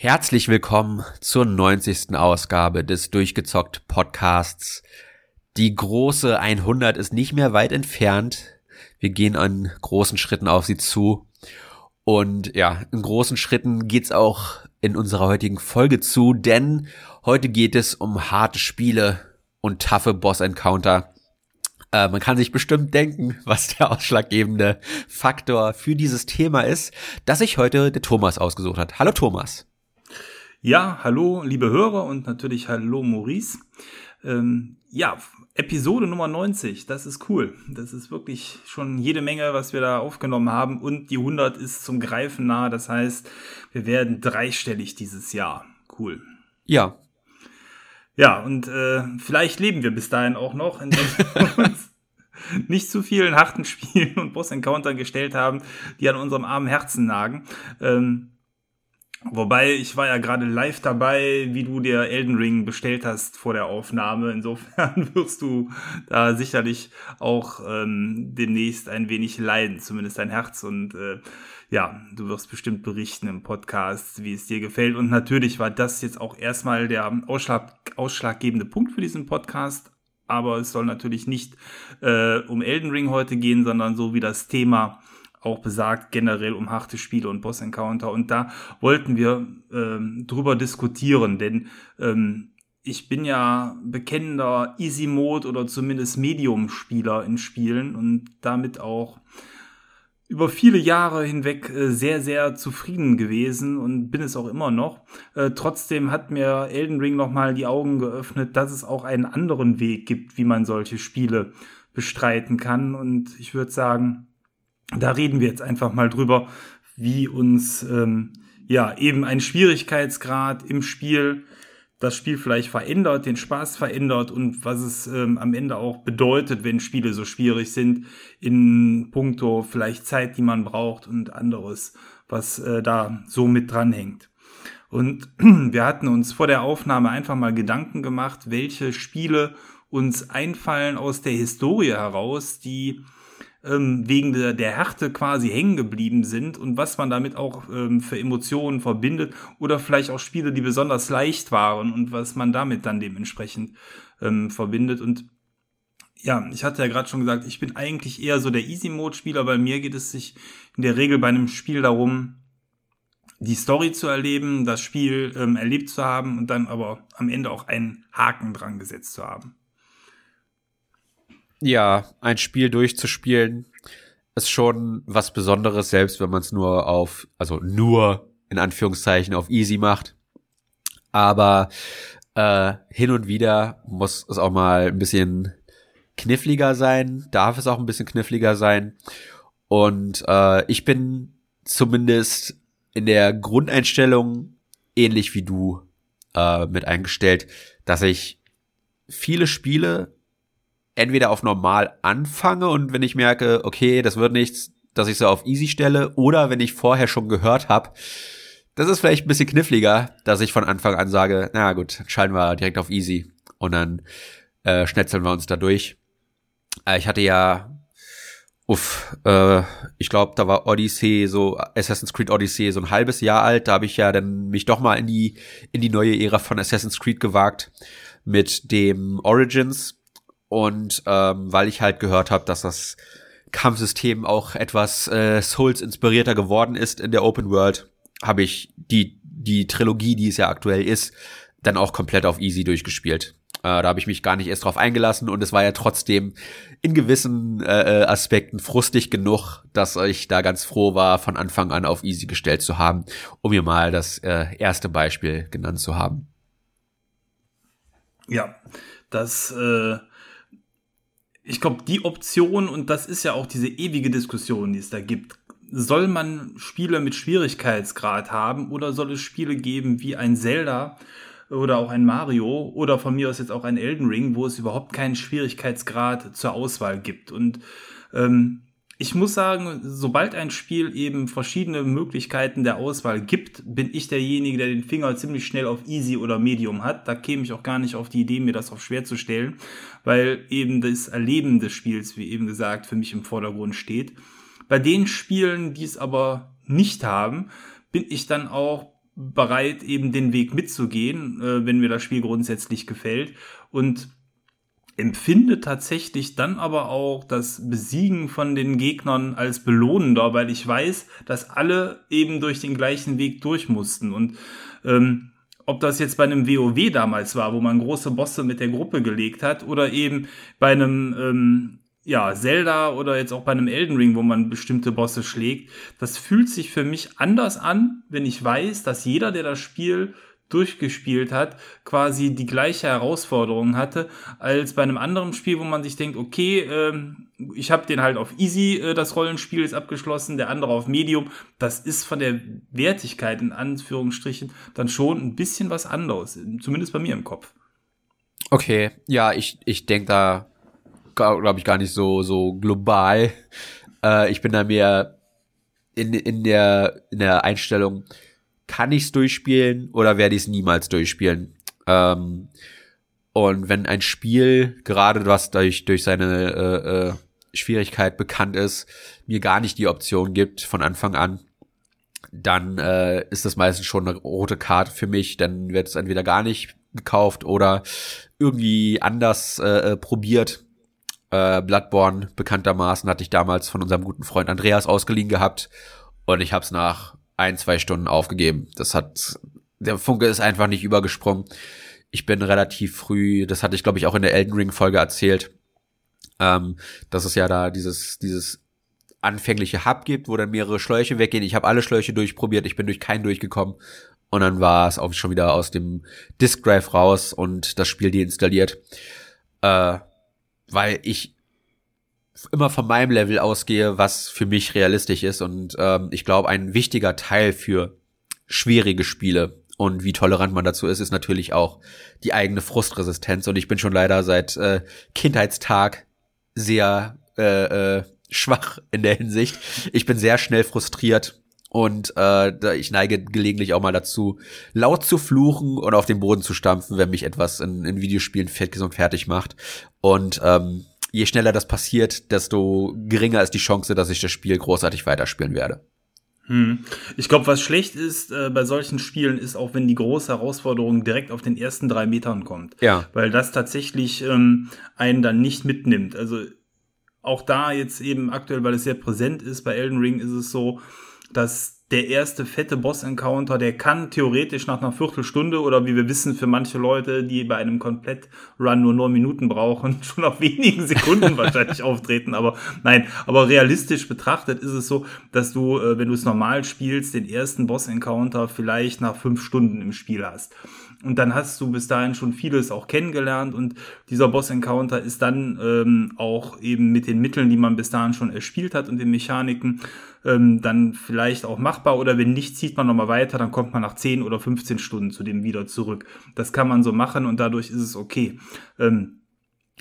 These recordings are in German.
Herzlich willkommen zur 90. Ausgabe des Durchgezockt Podcasts. Die große 100 ist nicht mehr weit entfernt. Wir gehen an großen Schritten auf sie zu. Und ja, in großen Schritten geht's auch in unserer heutigen Folge zu, denn heute geht es um harte Spiele und taffe Boss-Encounter. Äh, man kann sich bestimmt denken, was der ausschlaggebende Faktor für dieses Thema ist, das sich heute der Thomas ausgesucht hat. Hallo Thomas. Ja, hallo, liebe Hörer und natürlich hallo Maurice. Ähm, ja, Episode Nummer 90, das ist cool. Das ist wirklich schon jede Menge, was wir da aufgenommen haben und die 100 ist zum Greifen nah. Das heißt, wir werden dreistellig dieses Jahr. Cool. Ja. Ja, und äh, vielleicht leben wir bis dahin auch noch, indem wir uns nicht zu vielen harten Spielen und Boss-Encountern gestellt haben, die an unserem armen Herzen nagen. Ähm, Wobei, ich war ja gerade live dabei, wie du dir Elden Ring bestellt hast vor der Aufnahme. Insofern wirst du da sicherlich auch ähm, demnächst ein wenig leiden, zumindest dein Herz. Und äh, ja, du wirst bestimmt berichten im Podcast, wie es dir gefällt. Und natürlich war das jetzt auch erstmal der Ausschlag, ausschlaggebende Punkt für diesen Podcast. Aber es soll natürlich nicht äh, um Elden Ring heute gehen, sondern so wie das Thema auch besagt, generell um harte Spiele und Boss-Encounter. Und da wollten wir ähm, drüber diskutieren, denn ähm, ich bin ja bekennender Easy-Mode oder zumindest Medium-Spieler in Spielen und damit auch über viele Jahre hinweg äh, sehr, sehr zufrieden gewesen und bin es auch immer noch. Äh, trotzdem hat mir Elden Ring nochmal die Augen geöffnet, dass es auch einen anderen Weg gibt, wie man solche Spiele bestreiten kann. Und ich würde sagen, da reden wir jetzt einfach mal drüber, wie uns ähm, ja eben ein Schwierigkeitsgrad im Spiel das Spiel vielleicht verändert, den Spaß verändert und was es ähm, am Ende auch bedeutet, wenn Spiele so schwierig sind, in puncto vielleicht Zeit, die man braucht und anderes, was äh, da so mit dranhängt. Und wir hatten uns vor der Aufnahme einfach mal Gedanken gemacht, welche Spiele uns einfallen aus der Historie heraus, die ähm, wegen der, der Härte quasi hängen geblieben sind und was man damit auch ähm, für Emotionen verbindet oder vielleicht auch Spiele, die besonders leicht waren und was man damit dann dementsprechend ähm, verbindet. Und ja, ich hatte ja gerade schon gesagt, ich bin eigentlich eher so der Easy-Mode-Spieler, weil mir geht es sich in der Regel bei einem Spiel darum, die Story zu erleben, das Spiel ähm, erlebt zu haben und dann aber am Ende auch einen Haken dran gesetzt zu haben ja, ein Spiel durchzuspielen ist schon was Besonderes, selbst wenn man es nur auf, also nur in Anführungszeichen auf easy macht. Aber äh, hin und wieder muss es auch mal ein bisschen kniffliger sein, darf es auch ein bisschen kniffliger sein. Und äh, ich bin zumindest in der Grundeinstellung ähnlich wie du äh, mit eingestellt, dass ich viele Spiele entweder auf normal anfange und wenn ich merke, okay, das wird nichts, dass ich so auf easy stelle, oder wenn ich vorher schon gehört habe, das ist vielleicht ein bisschen kniffliger, dass ich von Anfang an sage, na gut, schalten wir direkt auf easy und dann äh, schnetzeln wir uns da durch. Äh, ich hatte ja, uff, äh, ich glaube, da war Odyssey, so Assassin's Creed Odyssey, so ein halbes Jahr alt. Da habe ich ja dann mich doch mal in die in die neue Ära von Assassin's Creed gewagt mit dem Origins und ähm, weil ich halt gehört habe, dass das Kampfsystem auch etwas äh, Souls-inspirierter geworden ist in der Open World, habe ich die, die Trilogie, die es ja aktuell ist, dann auch komplett auf Easy durchgespielt. Äh, da habe ich mich gar nicht erst drauf eingelassen und es war ja trotzdem in gewissen äh, äh, Aspekten frustig genug, dass ich da ganz froh war, von Anfang an auf Easy gestellt zu haben, um mir mal das äh, erste Beispiel genannt zu haben. Ja, das äh, ich glaube, die Option, und das ist ja auch diese ewige Diskussion, die es da gibt, soll man Spiele mit Schwierigkeitsgrad haben oder soll es Spiele geben wie ein Zelda oder auch ein Mario oder von mir aus jetzt auch ein Elden Ring, wo es überhaupt keinen Schwierigkeitsgrad zur Auswahl gibt? Und ähm, ich muss sagen, sobald ein Spiel eben verschiedene Möglichkeiten der Auswahl gibt, bin ich derjenige, der den Finger ziemlich schnell auf Easy oder Medium hat. Da käme ich auch gar nicht auf die Idee, mir das auf schwer zu stellen, weil eben das Erleben des Spiels, wie eben gesagt, für mich im Vordergrund steht. Bei den Spielen, die es aber nicht haben, bin ich dann auch bereit, eben den Weg mitzugehen, äh, wenn mir das Spiel grundsätzlich gefällt. Und empfinde tatsächlich dann aber auch das Besiegen von den Gegnern als belohnender, weil ich weiß, dass alle eben durch den gleichen Weg durch mussten. Und ähm, ob das jetzt bei einem WoW damals war, wo man große Bosse mit der Gruppe gelegt hat, oder eben bei einem ähm, ja, Zelda oder jetzt auch bei einem Elden Ring, wo man bestimmte Bosse schlägt, das fühlt sich für mich anders an, wenn ich weiß, dass jeder, der das Spiel durchgespielt hat, quasi die gleiche Herausforderung hatte, als bei einem anderen Spiel, wo man sich denkt, okay, ähm, ich habe den halt auf Easy, äh, das Rollenspiel ist abgeschlossen, der andere auf Medium. Das ist von der Wertigkeit in Anführungsstrichen dann schon ein bisschen was anderes, zumindest bei mir im Kopf. Okay, ja, ich, ich denke da, glaube ich, gar nicht so, so global. Äh, ich bin da mehr in, in, der, in der Einstellung, kann ich es durchspielen oder werde ich es niemals durchspielen? Ähm, und wenn ein Spiel, gerade was durch, durch seine äh, äh, Schwierigkeit bekannt ist, mir gar nicht die Option gibt von Anfang an, dann äh, ist das meistens schon eine rote Karte für mich. Dann wird es entweder gar nicht gekauft oder irgendwie anders äh, äh, probiert. Äh, Bloodborne bekanntermaßen hatte ich damals von unserem guten Freund Andreas ausgeliehen gehabt und ich habe es nach ein, zwei Stunden aufgegeben. Das hat, der Funke ist einfach nicht übergesprungen. Ich bin relativ früh, das hatte ich glaube ich auch in der Elden Ring Folge erzählt, ähm, dass es ja da dieses, dieses anfängliche Hub gibt, wo dann mehrere Schläuche weggehen. Ich habe alle Schläuche durchprobiert, ich bin durch keinen durchgekommen. Und dann war es auch schon wieder aus dem Disk Drive raus und das Spiel deinstalliert. Äh, weil ich immer von meinem Level ausgehe, was für mich realistisch ist. Und ähm, ich glaube, ein wichtiger Teil für schwierige Spiele und wie tolerant man dazu ist, ist natürlich auch die eigene Frustresistenz. Und ich bin schon leider seit äh, Kindheitstag sehr äh, äh, schwach in der Hinsicht. Ich bin sehr schnell frustriert und äh, ich neige gelegentlich auch mal dazu, laut zu fluchen und auf den Boden zu stampfen, wenn mich etwas in, in Videospielen fertig macht. Und ähm, je schneller das passiert, desto geringer ist die Chance, dass ich das Spiel großartig weiterspielen werde. Hm. Ich glaube, was schlecht ist äh, bei solchen Spielen, ist auch, wenn die große Herausforderung direkt auf den ersten drei Metern kommt. Ja. Weil das tatsächlich ähm, einen dann nicht mitnimmt. Also auch da jetzt eben aktuell, weil es sehr präsent ist, bei Elden Ring ist es so, dass der erste fette Boss-Encounter, der kann theoretisch nach einer Viertelstunde oder wie wir wissen, für manche Leute, die bei einem Komplett-Run nur neun Minuten brauchen, schon auf wenigen Sekunden wahrscheinlich auftreten. Aber nein, aber realistisch betrachtet ist es so, dass du, äh, wenn du es normal spielst, den ersten Boss-Encounter vielleicht nach fünf Stunden im Spiel hast. Und dann hast du bis dahin schon vieles auch kennengelernt und dieser Boss-Encounter ist dann ähm, auch eben mit den Mitteln, die man bis dahin schon erspielt hat und den Mechaniken, ähm, dann vielleicht auch machbar oder wenn nicht, zieht man nochmal weiter, dann kommt man nach 10 oder 15 Stunden zu dem wieder zurück. Das kann man so machen und dadurch ist es okay. Ähm,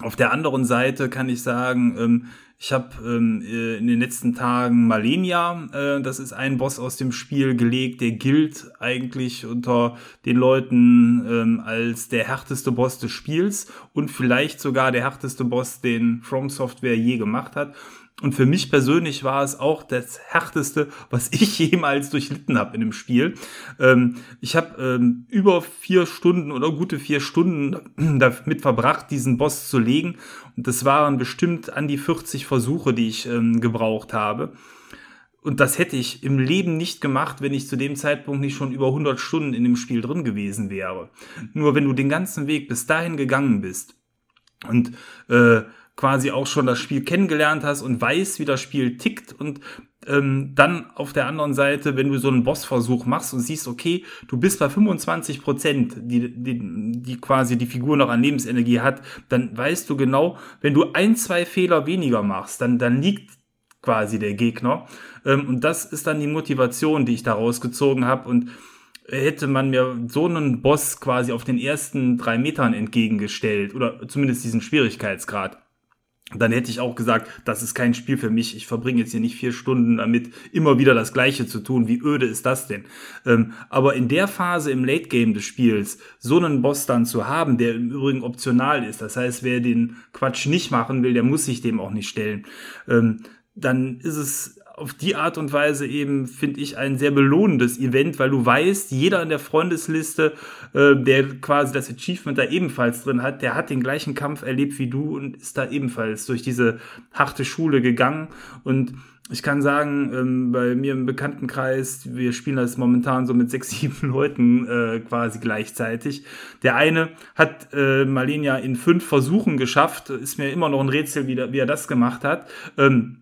auf der anderen Seite kann ich sagen, ähm, ich habe ähm, äh, in den letzten Tagen Malenia, äh, das ist ein Boss aus dem Spiel, gelegt, der gilt eigentlich unter den Leuten ähm, als der härteste Boss des Spiels und vielleicht sogar der härteste Boss, den From Software je gemacht hat. Und für mich persönlich war es auch das härteste, was ich jemals durchlitten habe in dem Spiel. Ähm, ich habe ähm, über vier Stunden oder gute vier Stunden damit verbracht, diesen Boss zu legen. Und das waren bestimmt an die 40 Versuche, die ich ähm, gebraucht habe. Und das hätte ich im Leben nicht gemacht, wenn ich zu dem Zeitpunkt nicht schon über 100 Stunden in dem Spiel drin gewesen wäre. Nur wenn du den ganzen Weg bis dahin gegangen bist und äh, quasi auch schon das Spiel kennengelernt hast und weißt, wie das Spiel tickt und ähm, dann auf der anderen Seite, wenn du so einen Bossversuch machst und siehst, okay, du bist bei 25 Prozent, die, die, die quasi die Figur noch an Lebensenergie hat, dann weißt du genau, wenn du ein, zwei Fehler weniger machst, dann, dann liegt quasi der Gegner. Ähm, und das ist dann die Motivation, die ich da rausgezogen habe und hätte man mir so einen Boss quasi auf den ersten drei Metern entgegengestellt oder zumindest diesen Schwierigkeitsgrad, dann hätte ich auch gesagt, das ist kein Spiel für mich. Ich verbringe jetzt hier nicht vier Stunden damit, immer wieder das Gleiche zu tun. Wie öde ist das denn? Ähm, aber in der Phase im Late Game des Spiels so einen Boss dann zu haben, der im Übrigen optional ist, das heißt, wer den Quatsch nicht machen will, der muss sich dem auch nicht stellen. Ähm, dann ist es auf die Art und Weise eben, finde ich, ein sehr belohnendes Event, weil du weißt, jeder in der Freundesliste, äh, der quasi das Achievement da ebenfalls drin hat, der hat den gleichen Kampf erlebt wie du und ist da ebenfalls durch diese harte Schule gegangen. Und ich kann sagen, ähm, bei mir im Bekanntenkreis, wir spielen das momentan so mit sechs, sieben Leuten äh, quasi gleichzeitig. Der eine hat äh, Malenia in fünf Versuchen geschafft, ist mir immer noch ein Rätsel, wie, der, wie er das gemacht hat. Ähm,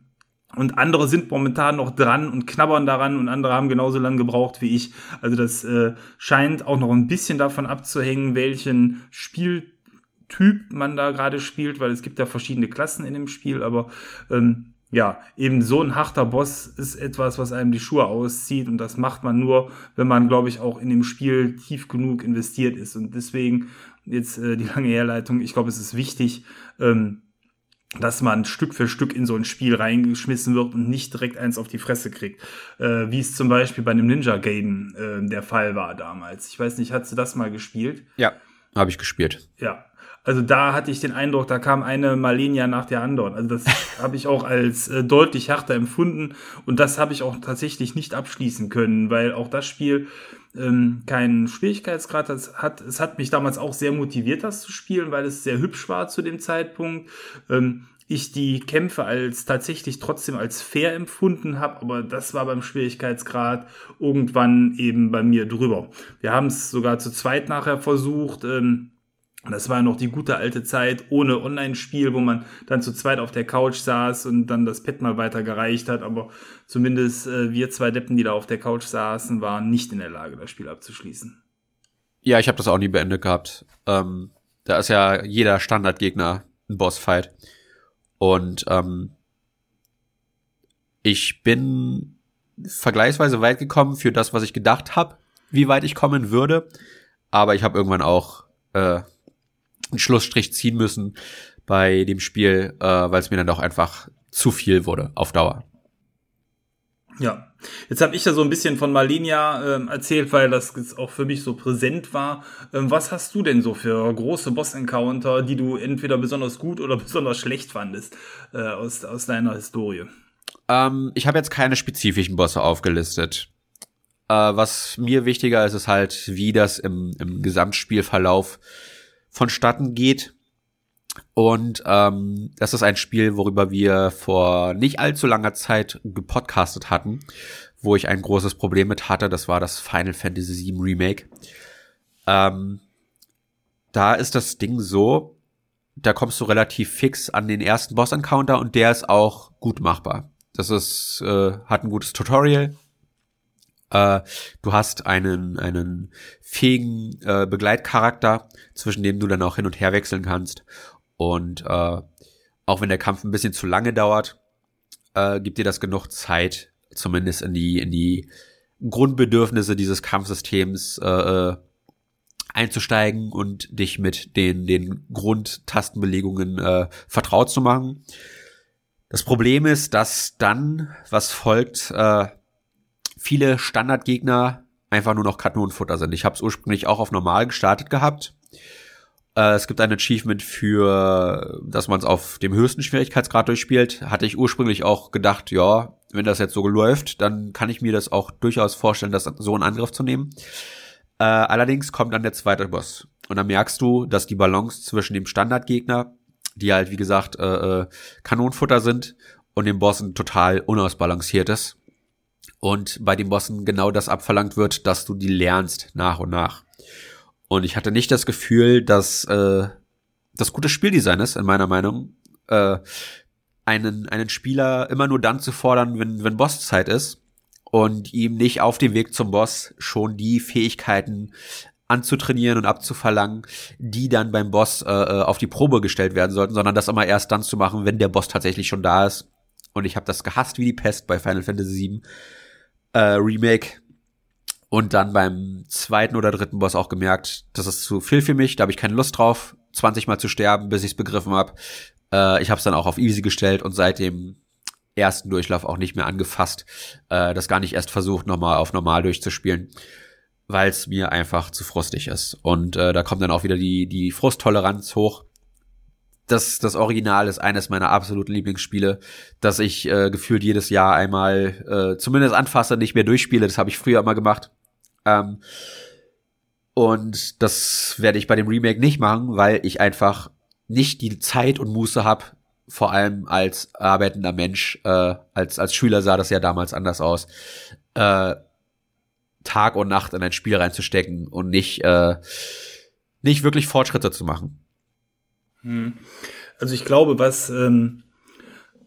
und andere sind momentan noch dran und knabbern daran und andere haben genauso lange gebraucht wie ich. Also das äh, scheint auch noch ein bisschen davon abzuhängen, welchen Spieltyp man da gerade spielt, weil es gibt ja verschiedene Klassen in dem Spiel, aber ähm, ja, eben so ein harter Boss ist etwas, was einem die Schuhe auszieht und das macht man nur, wenn man, glaube ich, auch in dem Spiel tief genug investiert ist. Und deswegen jetzt äh, die lange Herleitung, ich glaube, es ist wichtig, ähm, dass man Stück für Stück in so ein Spiel reingeschmissen wird und nicht direkt eins auf die Fresse kriegt. Äh, wie es zum Beispiel bei einem Ninja Gaiden äh, der Fall war damals. Ich weiß nicht, hast du das mal gespielt? Ja, habe ich gespielt. Ja. Also da hatte ich den Eindruck, da kam eine Malenia nach der anderen. Also das habe ich auch als äh, deutlich härter empfunden und das habe ich auch tatsächlich nicht abschließen können, weil auch das Spiel ähm, keinen Schwierigkeitsgrad hat. Es hat mich damals auch sehr motiviert, das zu spielen, weil es sehr hübsch war zu dem Zeitpunkt. Ähm, ich die Kämpfe als tatsächlich trotzdem als fair empfunden habe, aber das war beim Schwierigkeitsgrad irgendwann eben bei mir drüber. Wir haben es sogar zu zweit nachher versucht. Ähm, das war noch die gute alte Zeit ohne Online-Spiel, wo man dann zu zweit auf der Couch saß und dann das Pad mal weiter gereicht hat. Aber zumindest äh, wir zwei Deppen, die da auf der Couch saßen, waren nicht in der Lage, das Spiel abzuschließen. Ja, ich habe das auch nie beendet gehabt. Ähm, da ist ja jeder Standardgegner ein Bossfight. Und ähm, ich bin vergleichsweise weit gekommen für das, was ich gedacht habe, wie weit ich kommen würde. Aber ich habe irgendwann auch äh, einen Schlussstrich ziehen müssen bei dem Spiel, äh, weil es mir dann doch einfach zu viel wurde auf Dauer. Ja, jetzt habe ich ja so ein bisschen von Malinia ähm, erzählt, weil das jetzt auch für mich so präsent war. Ähm, was hast du denn so für große Boss-Encounter, die du entweder besonders gut oder besonders schlecht fandest äh, aus, aus deiner Historie? Ähm, ich habe jetzt keine spezifischen Bosse aufgelistet. Äh, was mir wichtiger ist, ist halt, wie das im, im Gesamtspielverlauf vonstatten geht. Und ähm, das ist ein Spiel, worüber wir vor nicht allzu langer Zeit gepodcastet hatten, wo ich ein großes Problem mit hatte. Das war das Final Fantasy VII Remake. Ähm, da ist das Ding so, da kommst du relativ fix an den ersten Boss-Encounter und der ist auch gut machbar. Das ist, äh, hat ein gutes Tutorial, äh, du hast einen, einen fähigen äh, Begleitcharakter, zwischen dem du dann auch hin und her wechseln kannst. Und äh, auch wenn der Kampf ein bisschen zu lange dauert, äh, gibt dir das genug Zeit, zumindest in die, in die Grundbedürfnisse dieses Kampfsystems äh, äh einzusteigen und dich mit den, den Grundtastenbelegungen äh, vertraut zu machen. Das Problem ist, dass dann, was folgt, äh, viele Standardgegner einfach nur noch Kanonenfutter sind. Ich habe es ursprünglich auch auf normal gestartet gehabt. Äh, es gibt ein Achievement für, dass man es auf dem höchsten Schwierigkeitsgrad durchspielt. Hatte ich ursprünglich auch gedacht, ja, wenn das jetzt so läuft, dann kann ich mir das auch durchaus vorstellen, das so in Angriff zu nehmen. Äh, allerdings kommt dann der zweite Boss. Und dann merkst du, dass die Balance zwischen dem Standardgegner, die halt, wie gesagt, äh, äh Kanonenfutter sind, und dem Bossen total unausbalanciert ist und bei den Bossen genau das abverlangt wird, dass du die lernst nach und nach. Und ich hatte nicht das Gefühl, dass äh, das gute Spieldesign ist, in meiner Meinung, äh, einen, einen Spieler immer nur dann zu fordern, wenn, wenn Bosszeit ist und ihm nicht auf dem Weg zum Boss schon die Fähigkeiten anzutrainieren und abzuverlangen, die dann beim Boss äh, äh auf die Probe gestellt werden sollten, sondern das immer erst dann zu machen, wenn der Boss tatsächlich schon da ist. Und ich habe das gehasst wie die Pest bei Final Fantasy VII, äh, Remake. Und dann beim zweiten oder dritten Boss auch gemerkt, das ist zu viel für mich, da habe ich keine Lust drauf, 20 Mal zu sterben, bis ich es begriffen habe. Äh, ich habe es dann auch auf Easy gestellt und seit dem ersten Durchlauf auch nicht mehr angefasst, äh, das gar nicht erst versucht, nochmal auf normal durchzuspielen, weil es mir einfach zu frustig ist. Und äh, da kommt dann auch wieder die, die Frusttoleranz hoch, das, das Original ist eines meiner absoluten Lieblingsspiele, das ich äh, gefühlt jedes Jahr einmal äh, zumindest anfasse, nicht mehr durchspiele. Das habe ich früher immer gemacht. Ähm, und das werde ich bei dem Remake nicht machen, weil ich einfach nicht die Zeit und Muße habe, vor allem als arbeitender Mensch, äh, als, als Schüler sah das ja damals anders aus, äh, Tag und Nacht in ein Spiel reinzustecken und nicht, äh, nicht wirklich Fortschritte zu machen. Hm. Also ich glaube, was, ähm,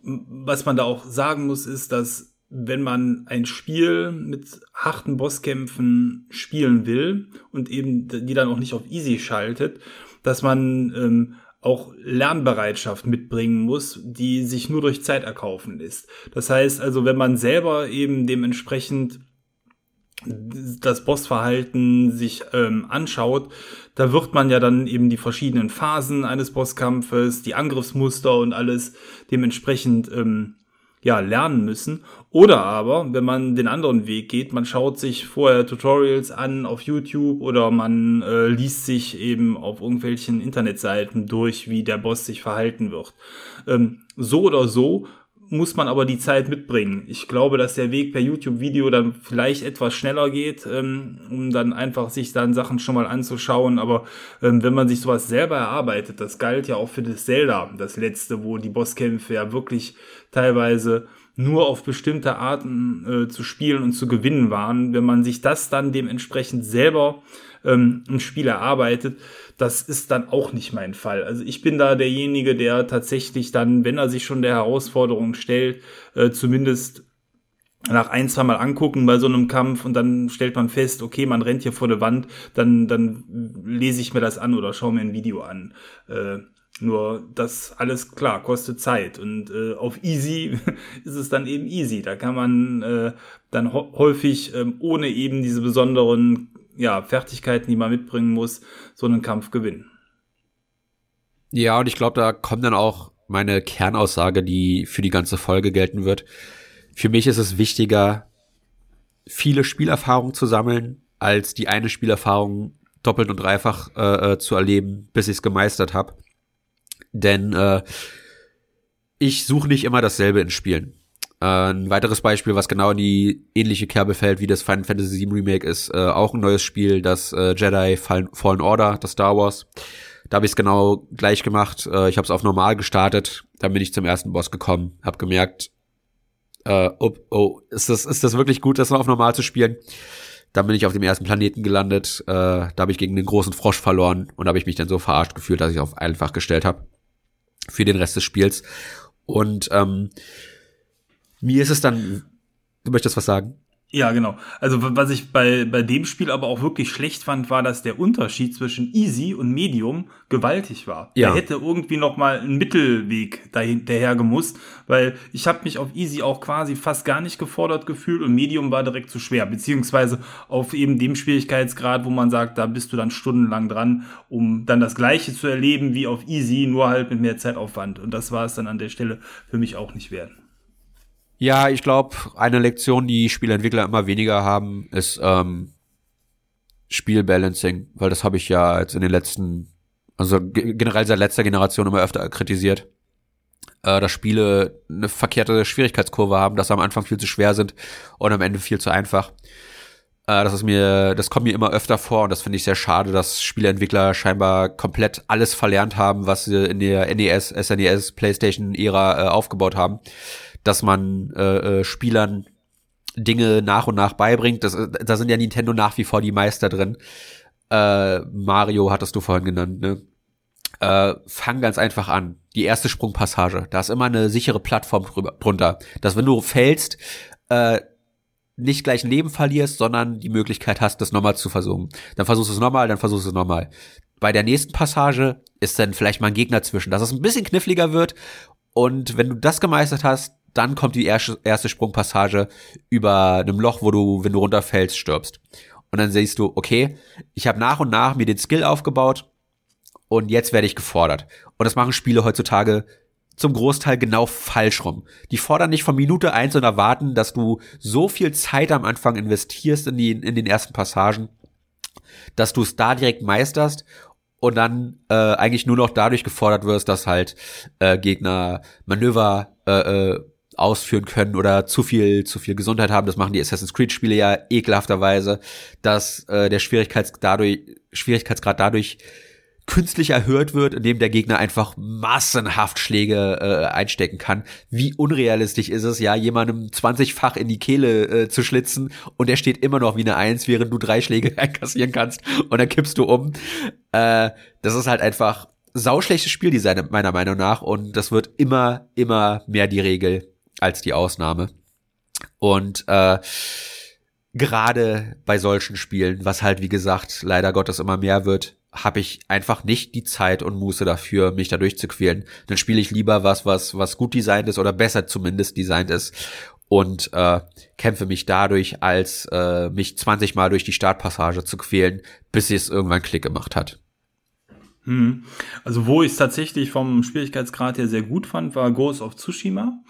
was man da auch sagen muss, ist, dass wenn man ein Spiel mit harten Bosskämpfen spielen will und eben die dann auch nicht auf easy schaltet, dass man ähm, auch Lernbereitschaft mitbringen muss, die sich nur durch Zeit erkaufen lässt. Das heißt also, wenn man selber eben dementsprechend das Bossverhalten sich ähm, anschaut, da wird man ja dann eben die verschiedenen Phasen eines Bosskampfes, die Angriffsmuster und alles dementsprechend ähm, ja, lernen müssen. Oder aber, wenn man den anderen Weg geht, man schaut sich vorher Tutorials an auf YouTube oder man äh, liest sich eben auf irgendwelchen Internetseiten durch, wie der Boss sich verhalten wird. Ähm, so oder so muss man aber die Zeit mitbringen. Ich glaube, dass der Weg per YouTube-Video dann vielleicht etwas schneller geht, ähm, um dann einfach sich dann Sachen schon mal anzuschauen. Aber ähm, wenn man sich sowas selber erarbeitet, das galt ja auch für das Zelda, das letzte, wo die Bosskämpfe ja wirklich teilweise nur auf bestimmte Arten äh, zu spielen und zu gewinnen waren. Wenn man sich das dann dementsprechend selber ähm, im Spiel erarbeitet, das ist dann auch nicht mein Fall. Also ich bin da derjenige, der tatsächlich dann, wenn er sich schon der Herausforderung stellt, äh, zumindest nach ein, zwei Mal angucken bei so einem Kampf und dann stellt man fest, okay, man rennt hier vor der Wand, dann, dann lese ich mir das an oder schaue mir ein Video an. Äh, nur das alles klar kostet Zeit und äh, auf easy ist es dann eben easy. Da kann man äh, dann häufig ähm, ohne eben diese besonderen ja, Fertigkeiten, die man mitbringen muss, so einen Kampf gewinnen. Ja, und ich glaube, da kommt dann auch meine Kernaussage, die für die ganze Folge gelten wird. Für mich ist es wichtiger, viele Spielerfahrungen zu sammeln, als die eine Spielerfahrung doppelt und dreifach äh, äh zu erleben, bis ich es gemeistert habe. Denn äh, ich suche nicht immer dasselbe in Spielen. Äh, ein weiteres Beispiel, was genau in die ähnliche Kerbe fällt wie das Final Fantasy VII Remake, ist äh, auch ein neues Spiel, das äh, Jedi Fallen, Order, das Star Wars. Da habe ich es genau gleich gemacht. Äh, ich habe es auf normal gestartet, dann bin ich zum ersten Boss gekommen, habe gemerkt, äh, oh, oh, ist das ist das wirklich gut, das noch auf normal zu spielen? Dann bin ich auf dem ersten Planeten gelandet. Äh, da habe ich gegen den großen Frosch verloren und habe ich mich dann so verarscht gefühlt, dass ich auf einfach gestellt habe für den Rest des Spiels. Und ähm, mir ist es dann, du möchtest was sagen? Ja, genau. Also was ich bei, bei dem Spiel aber auch wirklich schlecht fand, war, dass der Unterschied zwischen Easy und Medium gewaltig war. Ja. Er hätte irgendwie noch mal einen Mittelweg dahin, daher gemusst, weil ich habe mich auf Easy auch quasi fast gar nicht gefordert gefühlt und Medium war direkt zu schwer, beziehungsweise auf eben dem Schwierigkeitsgrad, wo man sagt, da bist du dann stundenlang dran, um dann das Gleiche zu erleben wie auf Easy, nur halt mit mehr Zeitaufwand. Und das war es dann an der Stelle für mich auch nicht wert. Ja, ich glaube, eine Lektion, die Spielentwickler immer weniger haben, ist ähm, Spielbalancing, weil das habe ich ja jetzt in den letzten, also generell seit letzter Generation immer öfter kritisiert, äh, dass Spiele eine verkehrte Schwierigkeitskurve haben, dass sie am Anfang viel zu schwer sind und am Ende viel zu einfach. Äh, das ist mir, das kommt mir immer öfter vor und das finde ich sehr schade, dass Spieleentwickler scheinbar komplett alles verlernt haben, was sie in der NES, SNES, PlayStation-Ära äh, aufgebaut haben dass man äh, äh, Spielern Dinge nach und nach beibringt. Das, da sind ja Nintendo nach wie vor die Meister drin. Äh, Mario hattest du vorhin genannt, ne? Äh, fang ganz einfach an. Die erste Sprungpassage. Da ist immer eine sichere Plattform drüber, drunter. Dass wenn du fällst, äh, nicht gleich ein Leben verlierst, sondern die Möglichkeit hast, das nochmal zu versuchen. Dann versuchst du es nochmal, dann versuchst du es nochmal. Bei der nächsten Passage ist dann vielleicht mal ein Gegner zwischen, dass es ein bisschen kniffliger wird. Und wenn du das gemeistert hast, dann kommt die erste, erste Sprungpassage über einem Loch, wo du, wenn du runterfällst, stirbst. Und dann siehst du, okay, ich habe nach und nach mir den Skill aufgebaut und jetzt werde ich gefordert. Und das machen Spiele heutzutage zum Großteil genau falsch rum. Die fordern nicht von Minute eins und erwarten, dass du so viel Zeit am Anfang investierst in, die, in den ersten Passagen, dass du es da direkt meisterst und dann äh, eigentlich nur noch dadurch gefordert wirst, dass halt äh, Gegner Manöver äh, äh, ausführen können oder zu viel zu viel Gesundheit haben. Das machen die Assassin's Creed Spiele ja ekelhafterweise, dass äh, der Schwierigkeits dadurch Schwierigkeitsgrad dadurch künstlich erhöht wird, indem der Gegner einfach massenhaft Schläge äh, einstecken kann. Wie unrealistisch ist es, ja, jemandem 20-fach in die Kehle äh, zu schlitzen und er steht immer noch wie eine Eins, während du drei Schläge einkassieren kannst und dann kippst du um. Äh, das ist halt einfach sauschlechtes Spieldesign meiner Meinung nach und das wird immer, immer mehr die Regel als die Ausnahme. Und äh, gerade bei solchen Spielen, was halt wie gesagt leider Gottes immer mehr wird, habe ich einfach nicht die Zeit und Muße dafür, mich da durchzuquälen. Dann spiele ich lieber was, was, was gut designt ist oder besser zumindest designt ist und äh, kämpfe mich dadurch, als äh, mich 20 Mal durch die Startpassage zu quälen, bis es irgendwann Klick gemacht hat. Hm. Also wo ich es tatsächlich vom Schwierigkeitsgrad her sehr gut fand, war Ghost of Tsushima.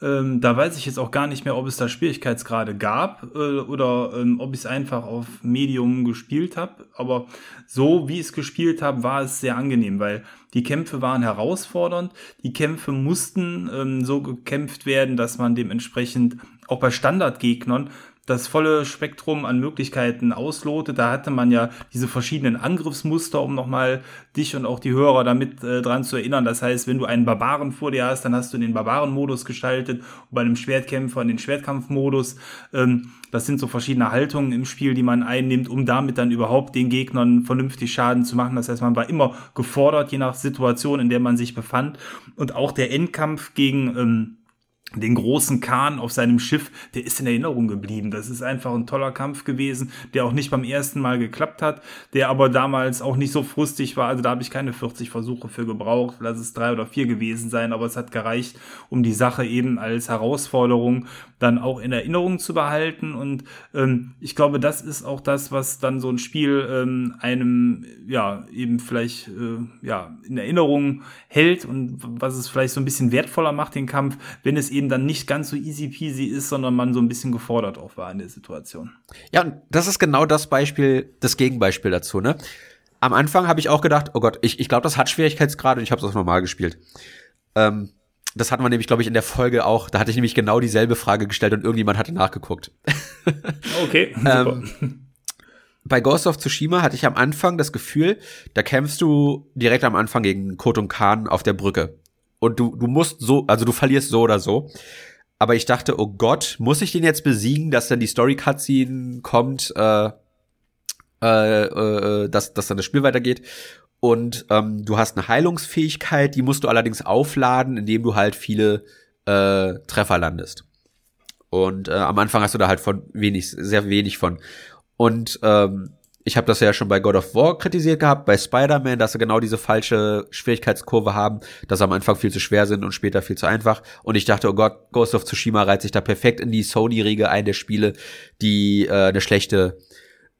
Ähm, da weiß ich jetzt auch gar nicht mehr, ob es da Schwierigkeitsgrade gab äh, oder ähm, ob ich es einfach auf Medium gespielt habe. Aber so wie ich es gespielt habe, war es sehr angenehm, weil die Kämpfe waren herausfordernd. Die Kämpfe mussten ähm, so gekämpft werden, dass man dementsprechend auch bei Standardgegnern das volle Spektrum an Möglichkeiten auslotet. Da hatte man ja diese verschiedenen Angriffsmuster, um nochmal dich und auch die Hörer damit äh, dran zu erinnern. Das heißt, wenn du einen Barbaren vor dir hast, dann hast du den Barbaren-Modus gestaltet und bei einem Schwertkämpfer den Schwertkampfmodus. Ähm, das sind so verschiedene Haltungen im Spiel, die man einnimmt, um damit dann überhaupt den Gegnern vernünftig Schaden zu machen. Das heißt, man war immer gefordert, je nach Situation, in der man sich befand. Und auch der Endkampf gegen ähm, den großen Kahn auf seinem Schiff, der ist in Erinnerung geblieben. Das ist einfach ein toller Kampf gewesen, der auch nicht beim ersten Mal geklappt hat, der aber damals auch nicht so frustig war. Also da habe ich keine 40 Versuche für gebraucht. Lass es drei oder vier gewesen sein, aber es hat gereicht, um die Sache eben als Herausforderung dann auch in Erinnerung zu behalten. Und ähm, ich glaube, das ist auch das, was dann so ein Spiel ähm, einem ja eben vielleicht äh, ja in Erinnerung hält und was es vielleicht so ein bisschen wertvoller macht, den Kampf, wenn es eben dann nicht ganz so easy peasy ist, sondern man so ein bisschen gefordert auch war in der Situation. Ja, und das ist genau das Beispiel, das Gegenbeispiel dazu, ne? Am Anfang habe ich auch gedacht, oh Gott, ich, ich glaube, das hat Schwierigkeitsgrad und ich habe es auch normal gespielt. Ähm, das hatten wir nämlich, glaube ich, in der Folge auch. Da hatte ich nämlich genau dieselbe Frage gestellt und irgendjemand hatte nachgeguckt. Okay, super. ähm, bei Ghost of Tsushima hatte ich am Anfang das Gefühl, da kämpfst du direkt am Anfang gegen Koton Khan auf der Brücke. Und du, du musst so, also du verlierst so oder so. Aber ich dachte, oh Gott, muss ich den jetzt besiegen, dass dann die Story-Cutscene kommt, äh, äh, äh, dass, dass dann das Spiel weitergeht. Und ähm, du hast eine Heilungsfähigkeit, die musst du allerdings aufladen, indem du halt viele äh, Treffer landest. Und äh, am Anfang hast du da halt von wenig, sehr wenig von. Und ähm, ich habe das ja schon bei God of War kritisiert gehabt, bei Spider-Man, dass sie genau diese falsche Schwierigkeitskurve haben, dass sie am Anfang viel zu schwer sind und später viel zu einfach. Und ich dachte, oh Gott, Ghost of Tsushima reiht sich da perfekt in die Sony-Riege ein der Spiele, die äh, eine schlechte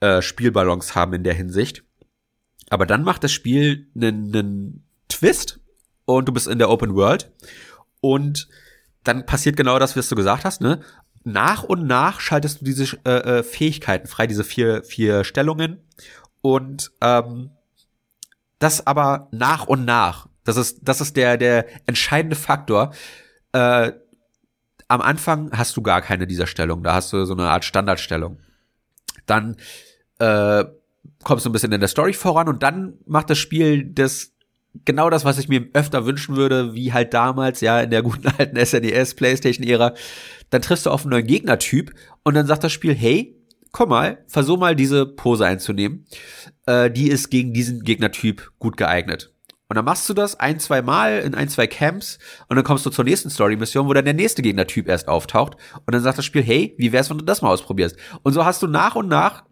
äh, Spielbalance haben in der Hinsicht. Aber dann macht das Spiel einen, einen Twist und du bist in der Open World und dann passiert genau das, was du gesagt hast, ne? Nach und nach schaltest du diese äh, äh, Fähigkeiten frei, diese vier, vier Stellungen und ähm, das aber nach und nach. Das ist, das ist der, der entscheidende Faktor. Äh, am Anfang hast du gar keine dieser Stellungen. Da hast du so eine Art Standardstellung. Dann äh, kommst du ein bisschen in der Story voran und dann macht das Spiel das genau das, was ich mir öfter wünschen würde, wie halt damals, ja, in der guten alten SNES, Playstation-Ära. Dann triffst du auf einen neuen Gegnertyp und dann sagt das Spiel, hey, komm mal, versuch mal diese Pose einzunehmen. Äh, die ist gegen diesen Gegnertyp gut geeignet. Und dann machst du das ein, zwei Mal in ein, zwei Camps und dann kommst du zur nächsten Story-Mission, wo dann der nächste Gegnertyp erst auftaucht und dann sagt das Spiel, hey, wie wär's, wenn du das mal ausprobierst? Und so hast du nach und nach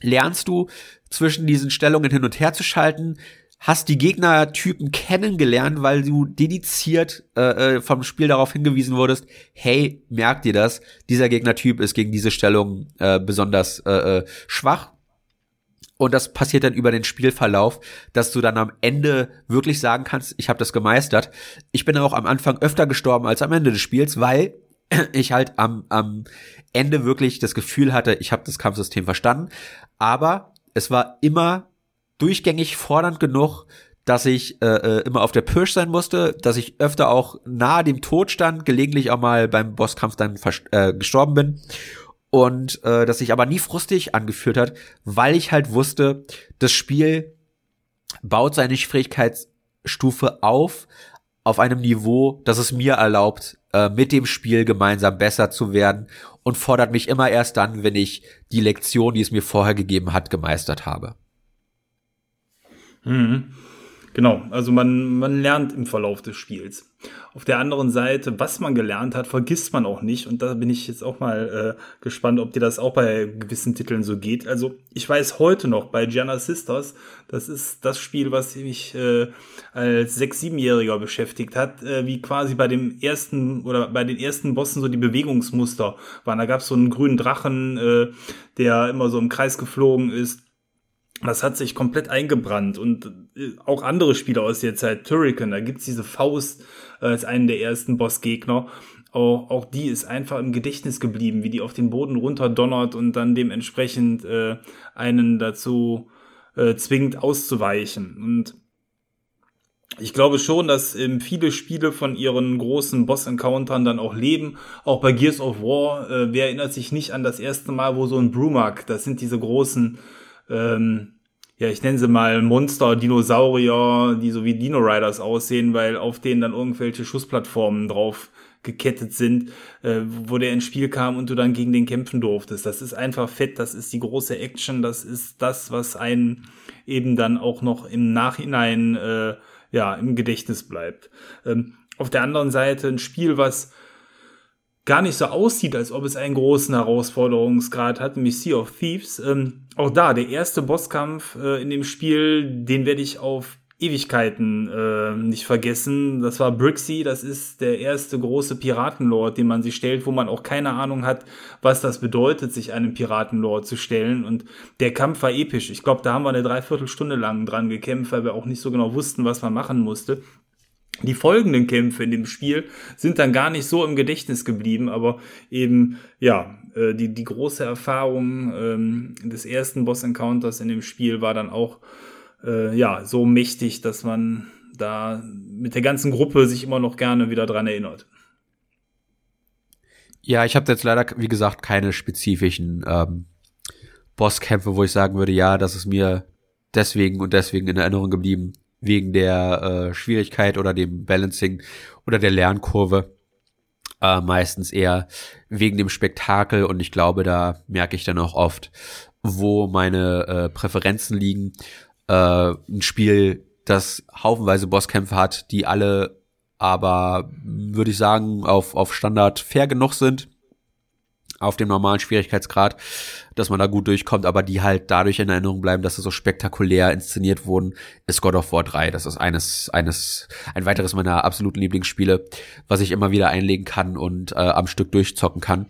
lernst du zwischen diesen Stellungen hin und her zu schalten, hast die Gegnertypen kennengelernt, weil du dediziert äh, äh, vom Spiel darauf hingewiesen wurdest, hey, merk dir das, dieser Gegnertyp ist gegen diese Stellung äh, besonders äh, äh, schwach. Und das passiert dann über den Spielverlauf, dass du dann am Ende wirklich sagen kannst, ich habe das gemeistert. Ich bin auch am Anfang öfter gestorben als am Ende des Spiels, weil ich halt am, am Ende wirklich das Gefühl hatte, ich habe das Kampfsystem verstanden. Aber es war immer durchgängig fordernd genug, dass ich äh, äh, immer auf der Pirsch sein musste, dass ich öfter auch nahe dem Tod stand, gelegentlich auch mal beim Bosskampf dann äh, gestorben bin und äh, dass sich aber nie frustig angeführt hat, weil ich halt wusste, das Spiel baut seine Schwierigkeitsstufe auf auf einem Niveau, das es mir erlaubt, äh, mit dem Spiel gemeinsam besser zu werden und fordert mich immer erst dann, wenn ich die Lektion, die es mir vorher gegeben hat, gemeistert habe. Mhm. Genau, also man, man lernt im Verlauf des Spiels. Auf der anderen Seite, was man gelernt hat, vergisst man auch nicht. Und da bin ich jetzt auch mal äh, gespannt, ob dir das auch bei gewissen Titeln so geht. Also ich weiß heute noch bei Gianna Sisters, das ist das Spiel, was mich äh, als sechs, siebenjähriger beschäftigt hat, äh, wie quasi bei dem ersten oder bei den ersten Bossen so die Bewegungsmuster waren. Da gab es so einen grünen Drachen, äh, der immer so im Kreis geflogen ist das hat sich komplett eingebrannt und äh, auch andere Spiele aus der Zeit, Turrican, da gibt's diese Faust äh, als einen der ersten Bossgegner. Auch, auch die ist einfach im Gedächtnis geblieben, wie die auf den Boden runterdonnert und dann dementsprechend äh, einen dazu äh, zwingt auszuweichen. Und ich glaube schon, dass ähm, viele Spiele von ihren großen Boss-Encountern dann auch leben. Auch bei Gears of War, äh, wer erinnert sich nicht an das erste Mal, wo so ein Brumak, das sind diese großen ähm, ja, ich nenne sie mal Monster, Dinosaurier, die so wie Dino Riders aussehen, weil auf denen dann irgendwelche Schussplattformen drauf gekettet sind, äh, wo der ins Spiel kam und du dann gegen den kämpfen durftest. Das ist einfach fett, das ist die große Action, das ist das, was einen eben dann auch noch im Nachhinein äh, ja im Gedächtnis bleibt. Ähm, auf der anderen Seite ein Spiel, was gar nicht so aussieht, als ob es einen großen Herausforderungsgrad hat, nämlich Sea of Thieves. Ähm, auch da, der erste Bosskampf äh, in dem Spiel, den werde ich auf Ewigkeiten äh, nicht vergessen. Das war Brixie, das ist der erste große Piratenlord, den man sich stellt, wo man auch keine Ahnung hat, was das bedeutet, sich einem Piratenlord zu stellen. Und der Kampf war episch. Ich glaube, da haben wir eine Dreiviertelstunde lang dran gekämpft, weil wir auch nicht so genau wussten, was man machen musste. Die folgenden Kämpfe in dem Spiel sind dann gar nicht so im Gedächtnis geblieben, aber eben, ja, äh, die, die große Erfahrung ähm, des ersten Boss-Encounters in dem Spiel war dann auch, äh, ja, so mächtig, dass man da mit der ganzen Gruppe sich immer noch gerne wieder dran erinnert. Ja, ich habe jetzt leider, wie gesagt, keine spezifischen ähm, Bosskämpfe, wo ich sagen würde, ja, das ist mir deswegen und deswegen in Erinnerung geblieben wegen der äh, Schwierigkeit oder dem Balancing oder der Lernkurve. Äh, meistens eher wegen dem Spektakel und ich glaube, da merke ich dann auch oft, wo meine äh, Präferenzen liegen. Äh, ein Spiel, das haufenweise Bosskämpfe hat, die alle aber, würde ich sagen, auf, auf Standard fair genug sind auf dem normalen Schwierigkeitsgrad, dass man da gut durchkommt, aber die halt dadurch in Erinnerung bleiben, dass sie so spektakulär inszeniert wurden, ist God of War 3. Das ist eines, eines, ein weiteres meiner absoluten Lieblingsspiele, was ich immer wieder einlegen kann und äh, am Stück durchzocken kann.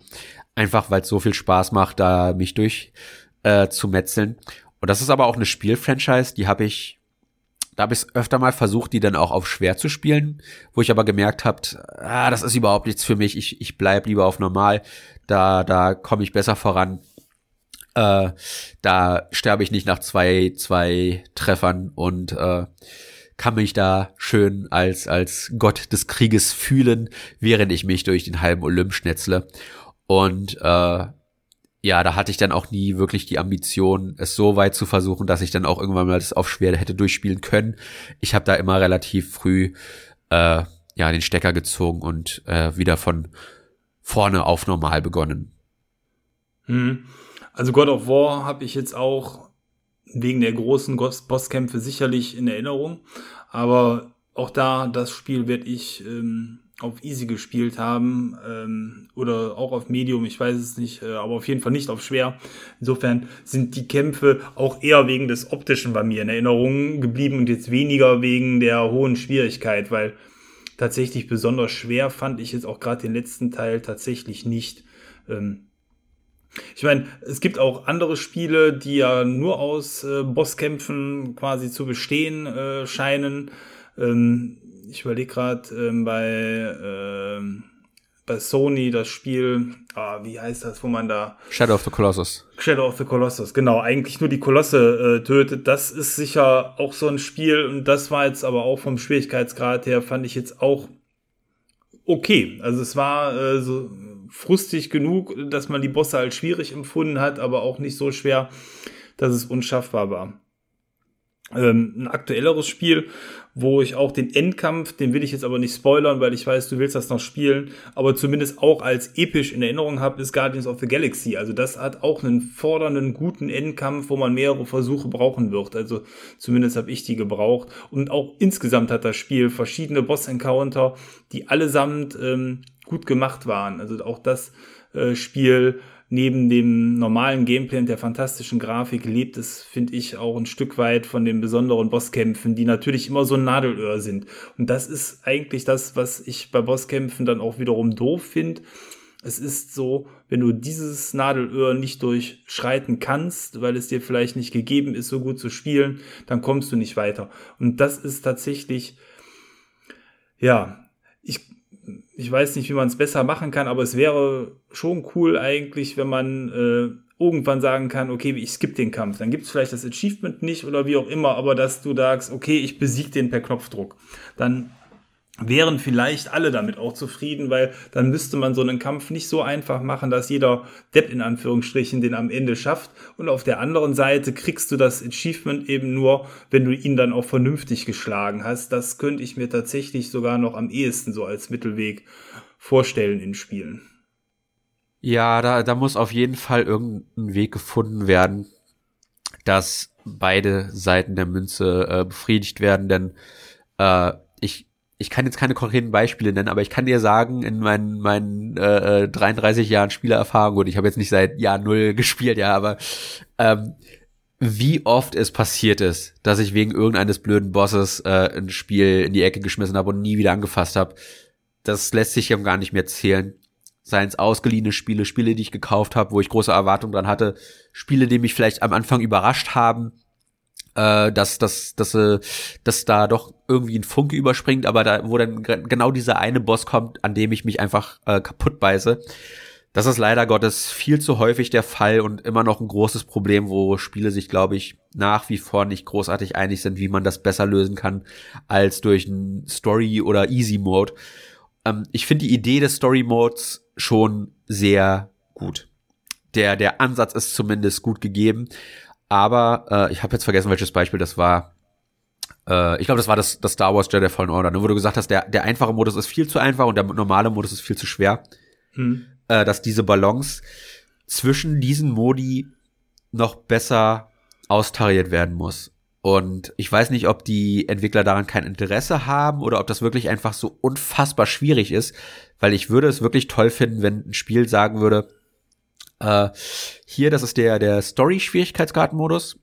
Einfach weil es so viel Spaß macht, da mich durch äh, zu metzeln. Und das ist aber auch eine Spielfranchise, die habe ich da habe ich öfter mal versucht, die dann auch auf schwer zu spielen, wo ich aber gemerkt habe, ah, das ist überhaupt nichts für mich. Ich, ich bleib lieber auf normal. Da, da komme ich besser voran. Äh, da sterbe ich nicht nach zwei, zwei Treffern und äh, kann mich da schön als, als Gott des Krieges fühlen, während ich mich durch den halben Olymp schnetzle. Und äh, ja, da hatte ich dann auch nie wirklich die Ambition, es so weit zu versuchen, dass ich dann auch irgendwann mal das auf schwer hätte durchspielen können. Ich habe da immer relativ früh äh, ja den Stecker gezogen und äh, wieder von vorne auf normal begonnen. Hm. Also God of War habe ich jetzt auch wegen der großen Bosskämpfe sicherlich in Erinnerung, aber auch da das Spiel werde ich ähm, auf Easy gespielt haben ähm, oder auch auf Medium, ich weiß es nicht, äh, aber auf jeden Fall nicht auf schwer. Insofern sind die Kämpfe auch eher wegen des Optischen bei mir in Erinnerung geblieben und jetzt weniger wegen der hohen Schwierigkeit, weil tatsächlich besonders schwer fand ich jetzt auch gerade den letzten Teil tatsächlich nicht. Ähm, ich meine, es gibt auch andere Spiele, die ja nur aus äh, Bosskämpfen quasi zu bestehen äh, scheinen. Ähm, ich überlege gerade ähm, bei ähm, bei Sony das Spiel, ah, wie heißt das, wo man da Shadow of the Colossus. Shadow of the Colossus, genau, eigentlich nur die Kolosse äh, tötet. Das ist sicher auch so ein Spiel und das war jetzt aber auch vom Schwierigkeitsgrad her, fand ich jetzt auch okay. Also es war äh, so frustig genug, dass man die Bosse als schwierig empfunden hat, aber auch nicht so schwer, dass es unschaffbar war. Ähm, ein aktuelleres Spiel, wo ich auch den Endkampf, den will ich jetzt aber nicht spoilern, weil ich weiß, du willst das noch spielen, aber zumindest auch als episch in Erinnerung habe, ist Guardians of the Galaxy. Also das hat auch einen fordernden, guten Endkampf, wo man mehrere Versuche brauchen wird. Also zumindest habe ich die gebraucht. Und auch insgesamt hat das Spiel verschiedene Boss-Encounter, die allesamt ähm, gut gemacht waren. Also auch das äh, Spiel neben dem normalen Gameplay und der fantastischen Grafik lebt es, finde ich, auch ein Stück weit von den besonderen Bosskämpfen, die natürlich immer so ein Nadelöhr sind. Und das ist eigentlich das, was ich bei Bosskämpfen dann auch wiederum doof finde. Es ist so, wenn du dieses Nadelöhr nicht durchschreiten kannst, weil es dir vielleicht nicht gegeben ist, so gut zu spielen, dann kommst du nicht weiter. Und das ist tatsächlich, ja, ich ich weiß nicht, wie man es besser machen kann, aber es wäre schon cool eigentlich, wenn man äh, irgendwann sagen kann, okay, ich skippe den Kampf. Dann gibt es vielleicht das Achievement nicht oder wie auch immer, aber dass du sagst, okay, ich besiege den per Knopfdruck. Dann wären vielleicht alle damit auch zufrieden, weil dann müsste man so einen Kampf nicht so einfach machen, dass jeder Depp in Anführungsstrichen den am Ende schafft. Und auf der anderen Seite kriegst du das Achievement eben nur, wenn du ihn dann auch vernünftig geschlagen hast. Das könnte ich mir tatsächlich sogar noch am ehesten so als Mittelweg vorstellen in Spielen. Ja, da, da muss auf jeden Fall irgendein Weg gefunden werden, dass beide Seiten der Münze äh, befriedigt werden, denn äh, ich ich kann jetzt keine konkreten Beispiele nennen, aber ich kann dir sagen, in meinen, meinen äh, 33 Jahren Spielererfahrung, gut, ich habe jetzt nicht seit Jahr null gespielt, ja, aber ähm, wie oft es passiert ist, dass ich wegen irgendeines blöden Bosses äh, ein Spiel in die Ecke geschmissen habe und nie wieder angefasst habe, das lässt sich ja gar nicht mehr zählen. Seien es ausgeliehene Spiele, Spiele, die ich gekauft habe, wo ich große Erwartungen dran hatte, Spiele, die mich vielleicht am Anfang überrascht haben, äh, dass, dass, dass, äh, dass da doch irgendwie ein Funke überspringt, aber da, wo dann genau dieser eine Boss kommt, an dem ich mich einfach äh, kaputt beiße. Das ist leider Gottes viel zu häufig der Fall und immer noch ein großes Problem, wo Spiele sich, glaube ich, nach wie vor nicht großartig einig sind, wie man das besser lösen kann, als durch einen Story- oder Easy-Mode. Ähm, ich finde die Idee des Story-Modes schon sehr gut. Der, der Ansatz ist zumindest gut gegeben. Aber äh, ich habe jetzt vergessen, welches Beispiel das war. Äh, ich glaube, das war das, das Star Wars Jedi Fallen Order, ne, wo du gesagt hast, der, der einfache Modus ist viel zu einfach und der normale Modus ist viel zu schwer. Hm. Äh, dass diese Balance zwischen diesen Modi noch besser austariert werden muss. Und ich weiß nicht, ob die Entwickler daran kein Interesse haben oder ob das wirklich einfach so unfassbar schwierig ist, weil ich würde es wirklich toll finden, wenn ein Spiel sagen würde, äh, hier, das ist der, der Story-Schwierigkeitsgrad-Modus.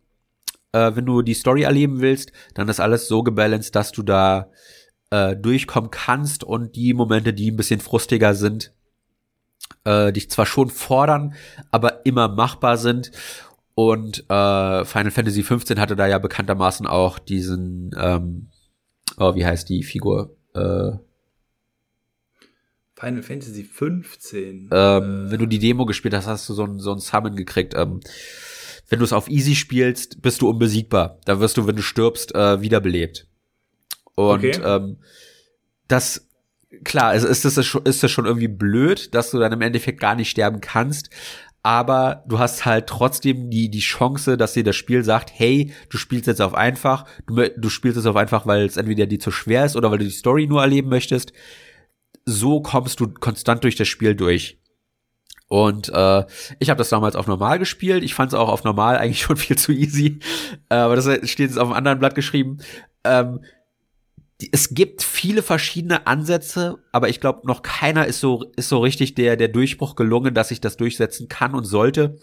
Äh, wenn du die Story erleben willst, dann ist alles so gebalanced, dass du da äh, durchkommen kannst und die Momente, die ein bisschen frustiger sind, äh, dich zwar schon fordern, aber immer machbar sind. Und äh, Final Fantasy 15 hatte da ja bekanntermaßen auch diesen, ähm, oh, wie heißt die Figur? Äh, Final Fantasy 15. Ähm, äh. Wenn du die Demo gespielt hast, hast du so ein, so ein Summon gekriegt. Ähm, wenn du es auf Easy spielst, bist du unbesiegbar. Da wirst du, wenn du stirbst, äh, wiederbelebt. Und okay. ähm, das, klar, es ist das, ist das schon irgendwie blöd, dass du dann im Endeffekt gar nicht sterben kannst. Aber du hast halt trotzdem die, die Chance, dass dir das Spiel sagt, hey, du spielst jetzt auf einfach, du, du spielst es auf einfach, weil es entweder dir zu schwer ist oder weil du die Story nur erleben möchtest so kommst du konstant durch das Spiel durch. Und äh, ich habe das damals auf normal gespielt. Ich fand es auch auf normal eigentlich schon viel zu easy. Äh, aber das steht jetzt auf einem anderen Blatt geschrieben. Ähm, es gibt viele verschiedene Ansätze, aber ich glaube, noch keiner ist so ist so richtig der der Durchbruch gelungen, dass ich das durchsetzen kann und sollte.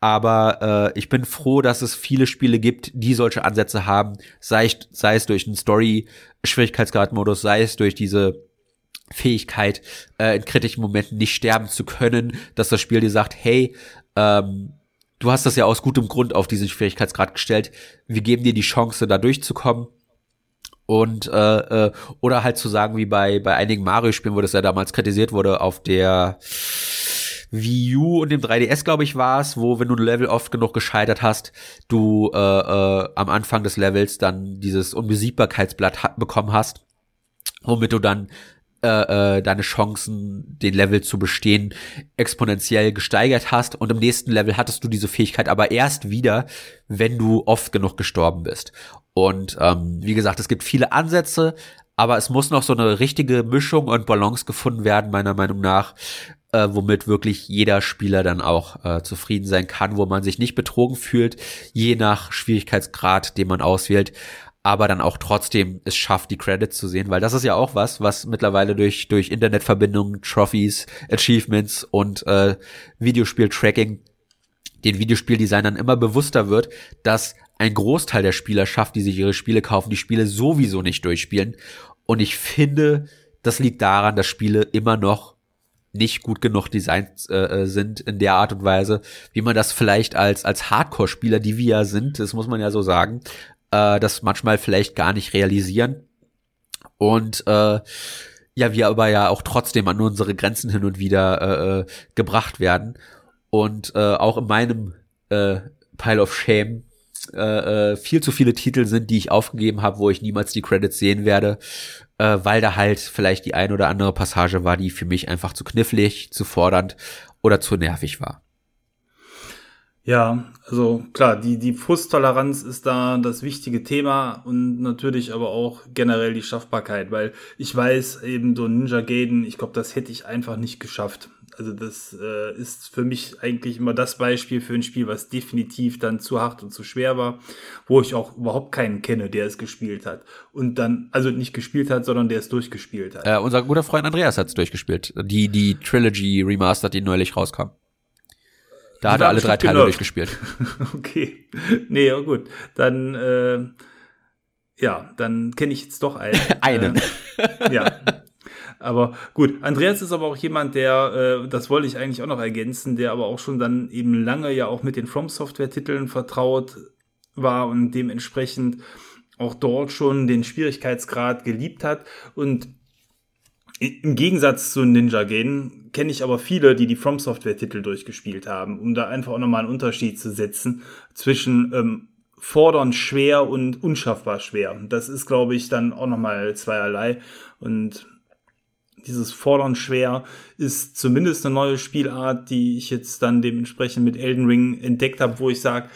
Aber äh, ich bin froh, dass es viele Spiele gibt, die solche Ansätze haben, sei, sei es durch einen Story Schwierigkeitsgrad Modus, sei es durch diese Fähigkeit, äh, in kritischen Momenten nicht sterben zu können, dass das Spiel dir sagt, hey, ähm, du hast das ja aus gutem Grund auf diesen Schwierigkeitsgrad gestellt, wir geben dir die Chance, da durchzukommen. Und äh, äh, oder halt zu sagen, wie bei, bei einigen Mario-Spielen, wo das ja damals kritisiert wurde, auf der Wii U und dem 3DS, glaube ich, war es, wo, wenn du ein Level oft genug gescheitert hast, du äh, äh, am Anfang des Levels dann dieses Unbesiegbarkeitsblatt bekommen hast, womit du dann äh, äh, deine Chancen, den Level zu bestehen, exponentiell gesteigert hast. Und im nächsten Level hattest du diese Fähigkeit aber erst wieder, wenn du oft genug gestorben bist. Und ähm, wie gesagt, es gibt viele Ansätze, aber es muss noch so eine richtige Mischung und Balance gefunden werden, meiner Meinung nach, äh, womit wirklich jeder Spieler dann auch äh, zufrieden sein kann, wo man sich nicht betrogen fühlt, je nach Schwierigkeitsgrad, den man auswählt, aber dann auch trotzdem es schafft, die Credits zu sehen, weil das ist ja auch was, was mittlerweile durch durch Internetverbindungen, Trophies, Achievements und äh, Videospiel-Tracking den Videospieldesignern immer bewusster wird, dass ein Großteil der Spieler schafft, die sich ihre Spiele kaufen, die Spiele sowieso nicht durchspielen. Und ich finde, das liegt daran, dass Spiele immer noch nicht gut genug designt äh, äh, sind in der Art und Weise, wie man das vielleicht als als Hardcore-Spieler, die wir ja sind, das muss man ja so sagen, äh, das manchmal vielleicht gar nicht realisieren und äh, ja wir aber ja auch trotzdem an unsere Grenzen hin und wieder äh, äh gebracht werden und äh, auch in meinem äh, Pile of Shame äh, äh, viel zu viele Titel sind, die ich aufgegeben habe, wo ich niemals die Credits sehen werde, äh, weil da halt vielleicht die ein oder andere Passage war, die für mich einfach zu knifflig, zu fordernd oder zu nervig war. Ja, also klar, die, die Frusttoleranz ist da das wichtige Thema und natürlich aber auch generell die Schaffbarkeit, weil ich weiß eben so Ninja Gaiden, ich glaube, das hätte ich einfach nicht geschafft. Also das äh, ist für mich eigentlich immer das Beispiel für ein Spiel, was definitiv dann zu hart und zu schwer war, wo ich auch überhaupt keinen kenne, der es gespielt hat. Und dann, also nicht gespielt hat, sondern der es durchgespielt hat. Äh, unser guter Freund Andreas hat es durchgespielt. Die, die Trilogy Remastered, die neulich rauskam. Da die hat er alle drei Teile durchgespielt. okay. Nee, ja, gut. Dann, äh, ja, dann kenne ich jetzt doch einen. einen. Äh, ja. Aber gut, Andreas ist aber auch jemand, der, äh, das wollte ich eigentlich auch noch ergänzen, der aber auch schon dann eben lange ja auch mit den From Software-Titeln vertraut war und dementsprechend auch dort schon den Schwierigkeitsgrad geliebt hat. Und im Gegensatz zu Ninja Gaiden kenne ich aber viele, die die From Software-Titel durchgespielt haben, um da einfach auch nochmal einen Unterschied zu setzen zwischen ähm, fordern schwer und unschaffbar schwer. Das ist, glaube ich, dann auch nochmal zweierlei. Und dieses Fordern schwer ist zumindest eine neue Spielart, die ich jetzt dann dementsprechend mit Elden Ring entdeckt habe, wo ich sage,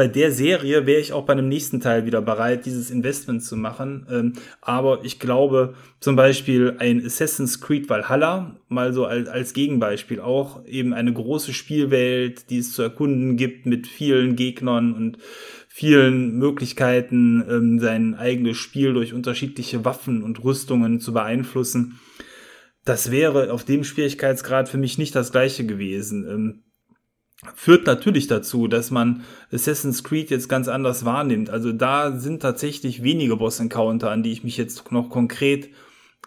bei der Serie wäre ich auch bei einem nächsten Teil wieder bereit, dieses Investment zu machen. Ähm, aber ich glaube, zum Beispiel ein Assassin's Creed Valhalla, mal so als, als Gegenbeispiel auch, eben eine große Spielwelt, die es zu erkunden gibt mit vielen Gegnern und vielen Möglichkeiten, ähm, sein eigenes Spiel durch unterschiedliche Waffen und Rüstungen zu beeinflussen das wäre auf dem Schwierigkeitsgrad für mich nicht das gleiche gewesen. Ähm, führt natürlich dazu, dass man Assassin's Creed jetzt ganz anders wahrnimmt. Also da sind tatsächlich wenige Boss-Encounter, an die ich mich jetzt noch konkret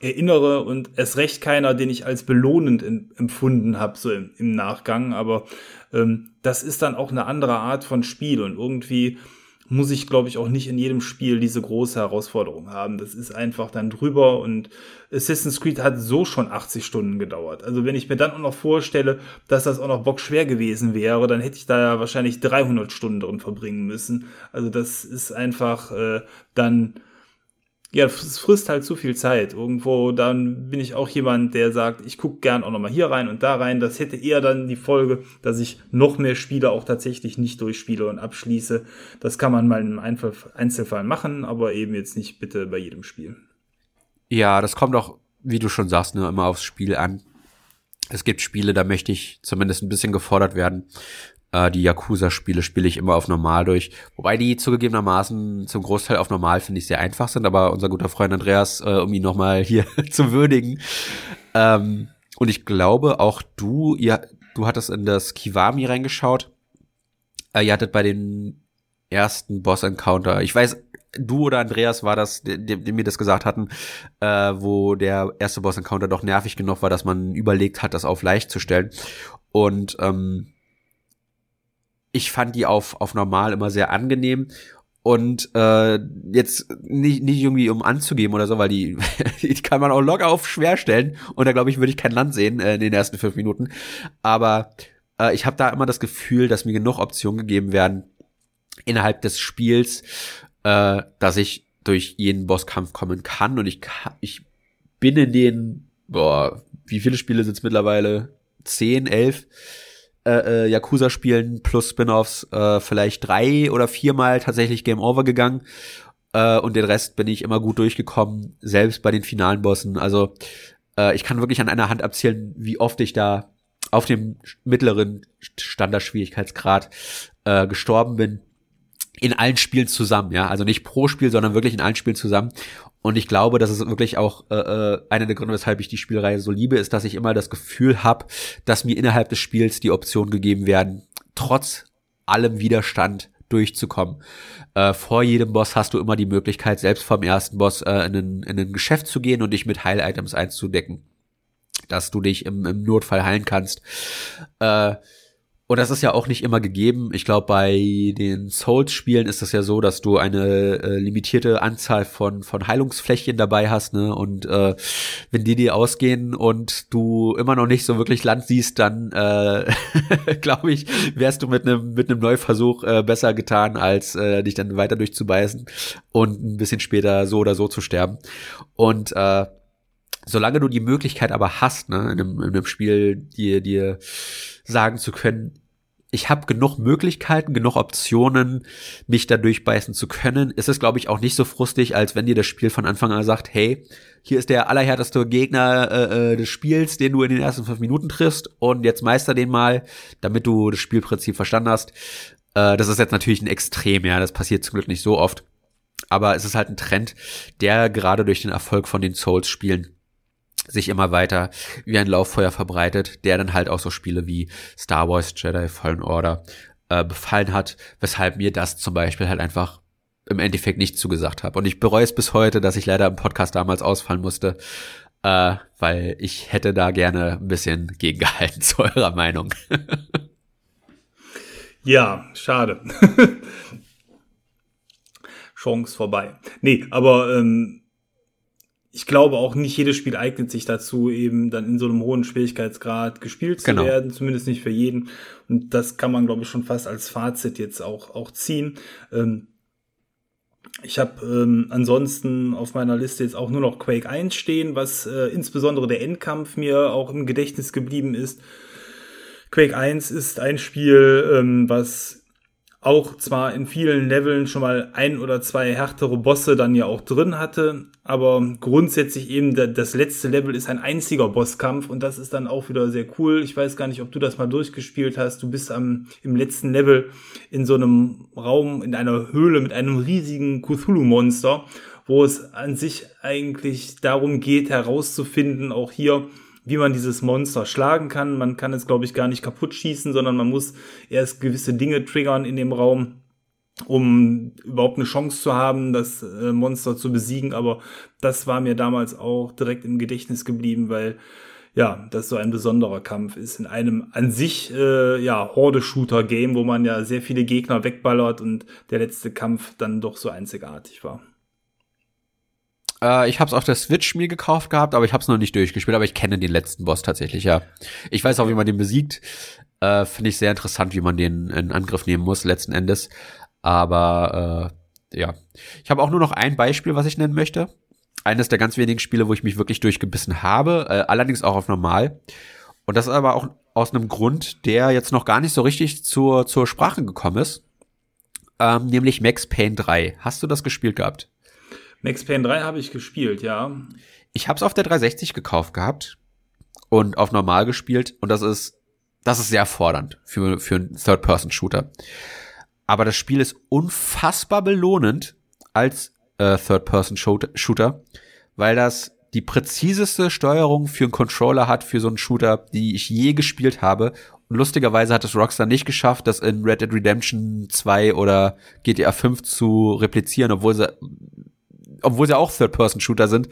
erinnere und es recht keiner, den ich als belohnend empfunden habe, so im, im Nachgang. Aber ähm, das ist dann auch eine andere Art von Spiel und irgendwie muss ich, glaube ich, auch nicht in jedem Spiel diese große Herausforderung haben. Das ist einfach dann drüber und Assassin's Creed hat so schon 80 Stunden gedauert. Also wenn ich mir dann auch noch vorstelle, dass das auch noch bockschwer gewesen wäre, dann hätte ich da ja wahrscheinlich 300 Stunden drin verbringen müssen. Also das ist einfach äh, dann ja, es frisst halt zu viel Zeit. Irgendwo, dann bin ich auch jemand, der sagt, ich gucke gern auch nochmal hier rein und da rein. Das hätte eher dann die Folge, dass ich noch mehr Spiele auch tatsächlich nicht durchspiele und abschließe. Das kann man mal im Einzelfall machen, aber eben jetzt nicht bitte bei jedem Spiel. Ja, das kommt auch, wie du schon sagst, nur immer aufs Spiel an. Es gibt Spiele, da möchte ich zumindest ein bisschen gefordert werden. Äh, die Yakuza-Spiele spiele ich immer auf normal durch. Wobei die zugegebenermaßen zum Großteil auf normal finde ich sehr einfach sind, aber unser guter Freund Andreas, äh, um ihn nochmal hier zu würdigen. Ähm, und ich glaube, auch du, ihr, du hattest in das Kiwami reingeschaut. Äh, ihr hattet bei den ersten Boss-Encounter, ich weiß, du oder Andreas war das, die, die mir das gesagt hatten, äh, wo der erste Boss-Encounter doch nervig genug war, dass man überlegt hat, das auf leicht zu stellen. Und ähm, ich fand die auf, auf normal immer sehr angenehm. und äh, jetzt nicht, nicht irgendwie um anzugeben oder so, weil die, die kann man auch locker auf schwer stellen und da glaube ich, würde ich kein Land sehen äh, in den ersten fünf Minuten. Aber äh, ich habe da immer das Gefühl, dass mir genug Optionen gegeben werden innerhalb des Spiels, äh, dass ich durch jeden Bosskampf kommen kann und ich ich bin in den, boah, wie viele Spiele sind es mittlerweile? Zehn, elf? Äh, äh, Yakuza-Spielen plus Spin-offs äh, vielleicht drei oder viermal tatsächlich Game Over gegangen. Äh, und den Rest bin ich immer gut durchgekommen, selbst bei den finalen Bossen. Also äh, ich kann wirklich an einer Hand abzählen, wie oft ich da auf dem mittleren Standardschwierigkeitsgrad äh, gestorben bin. In allen Spielen zusammen, ja. Also nicht pro Spiel, sondern wirklich in allen Spielen zusammen. Und ich glaube, das ist wirklich auch äh, äh, einer der Gründe, weshalb ich die Spielreihe so liebe, ist, dass ich immer das Gefühl habe, dass mir innerhalb des Spiels die Optionen gegeben werden, trotz allem Widerstand durchzukommen. Äh, vor jedem Boss hast du immer die Möglichkeit, selbst vom ersten Boss äh, in, ein, in ein Geschäft zu gehen und dich mit Heil-Items einzudecken, dass du dich im, im Notfall heilen kannst. Äh, und das ist ja auch nicht immer gegeben. Ich glaube, bei den Souls-Spielen ist das ja so, dass du eine äh, limitierte Anzahl von, von Heilungsflächen dabei hast, ne? Und äh, wenn die dir ausgehen und du immer noch nicht so wirklich Land siehst, dann äh, glaube ich, wärst du mit einem mit einem Neuversuch äh, besser getan, als äh, dich dann weiter durchzubeißen und ein bisschen später so oder so zu sterben. Und äh, solange du die Möglichkeit aber hast, ne, in einem, in einem Spiel dir, dir sagen zu können, ich habe genug Möglichkeiten, genug Optionen, mich da durchbeißen zu können, ist es, glaube ich, auch nicht so frustig, als wenn dir das Spiel von Anfang an sagt, hey, hier ist der allerhärteste Gegner äh, äh, des Spiels, den du in den ersten fünf Minuten triffst und jetzt meister den mal, damit du das Spielprinzip verstanden hast. Äh, das ist jetzt natürlich ein Extrem, ja, das passiert zum Glück nicht so oft. Aber es ist halt ein Trend, der gerade durch den Erfolg von den Souls-Spielen sich immer weiter wie ein Lauffeuer verbreitet, der dann halt auch so Spiele wie Star Wars Jedi Fallen Order äh, befallen hat, weshalb mir das zum Beispiel halt einfach im Endeffekt nicht zugesagt habe. Und ich bereue es bis heute, dass ich leider im Podcast damals ausfallen musste, äh, weil ich hätte da gerne ein bisschen gegengehalten zu eurer Meinung. ja, schade. Chance vorbei. Nee, aber ähm, ich glaube auch nicht jedes Spiel eignet sich dazu, eben dann in so einem hohen Schwierigkeitsgrad gespielt zu genau. werden, zumindest nicht für jeden. Und das kann man, glaube ich, schon fast als Fazit jetzt auch, auch ziehen. Ähm, ich habe ähm, ansonsten auf meiner Liste jetzt auch nur noch Quake 1 stehen, was äh, insbesondere der Endkampf mir auch im Gedächtnis geblieben ist. Quake 1 ist ein Spiel, ähm, was auch zwar in vielen Leveln schon mal ein oder zwei härtere Bosse dann ja auch drin hatte, aber grundsätzlich eben das letzte Level ist ein einziger Bosskampf und das ist dann auch wieder sehr cool. Ich weiß gar nicht, ob du das mal durchgespielt hast. Du bist am, im letzten Level in so einem Raum, in einer Höhle mit einem riesigen Cthulhu-Monster, wo es an sich eigentlich darum geht, herauszufinden, auch hier, wie man dieses Monster schlagen kann. Man kann es, glaube ich, gar nicht kaputt schießen, sondern man muss erst gewisse Dinge triggern in dem Raum, um überhaupt eine Chance zu haben, das äh, Monster zu besiegen. Aber das war mir damals auch direkt im Gedächtnis geblieben, weil ja, das so ein besonderer Kampf ist in einem an sich äh, ja Horde-Shooter-Game, wo man ja sehr viele Gegner wegballert und der letzte Kampf dann doch so einzigartig war. Äh, ich habe es auf der Switch mir gekauft gehabt, aber ich habe es noch nicht durchgespielt. Aber ich kenne den letzten Boss tatsächlich, ja. Ich weiß auch, wie man den besiegt. Äh, Finde ich sehr interessant, wie man den in Angriff nehmen muss, letzten Endes. Aber äh, ja. Ich habe auch nur noch ein Beispiel, was ich nennen möchte. Eines der ganz wenigen Spiele, wo ich mich wirklich durchgebissen habe, äh, allerdings auch auf normal. Und das ist aber auch aus einem Grund, der jetzt noch gar nicht so richtig zur, zur Sprache gekommen ist. Ähm, nämlich Max Payne 3. Hast du das gespielt gehabt? Max Payne 3 habe ich gespielt, ja. Ich habe es auf der 360 gekauft gehabt und auf normal gespielt und das ist das ist sehr fordernd für für einen Third Person Shooter. Aber das Spiel ist unfassbar belohnend als äh, Third Person Shooter, weil das die präziseste Steuerung für einen Controller hat für so einen Shooter, die ich je gespielt habe. Und lustigerweise hat es Rockstar nicht geschafft, das in Red Dead Redemption 2 oder GTA 5 zu replizieren, obwohl sie obwohl sie auch Third-Person-Shooter sind,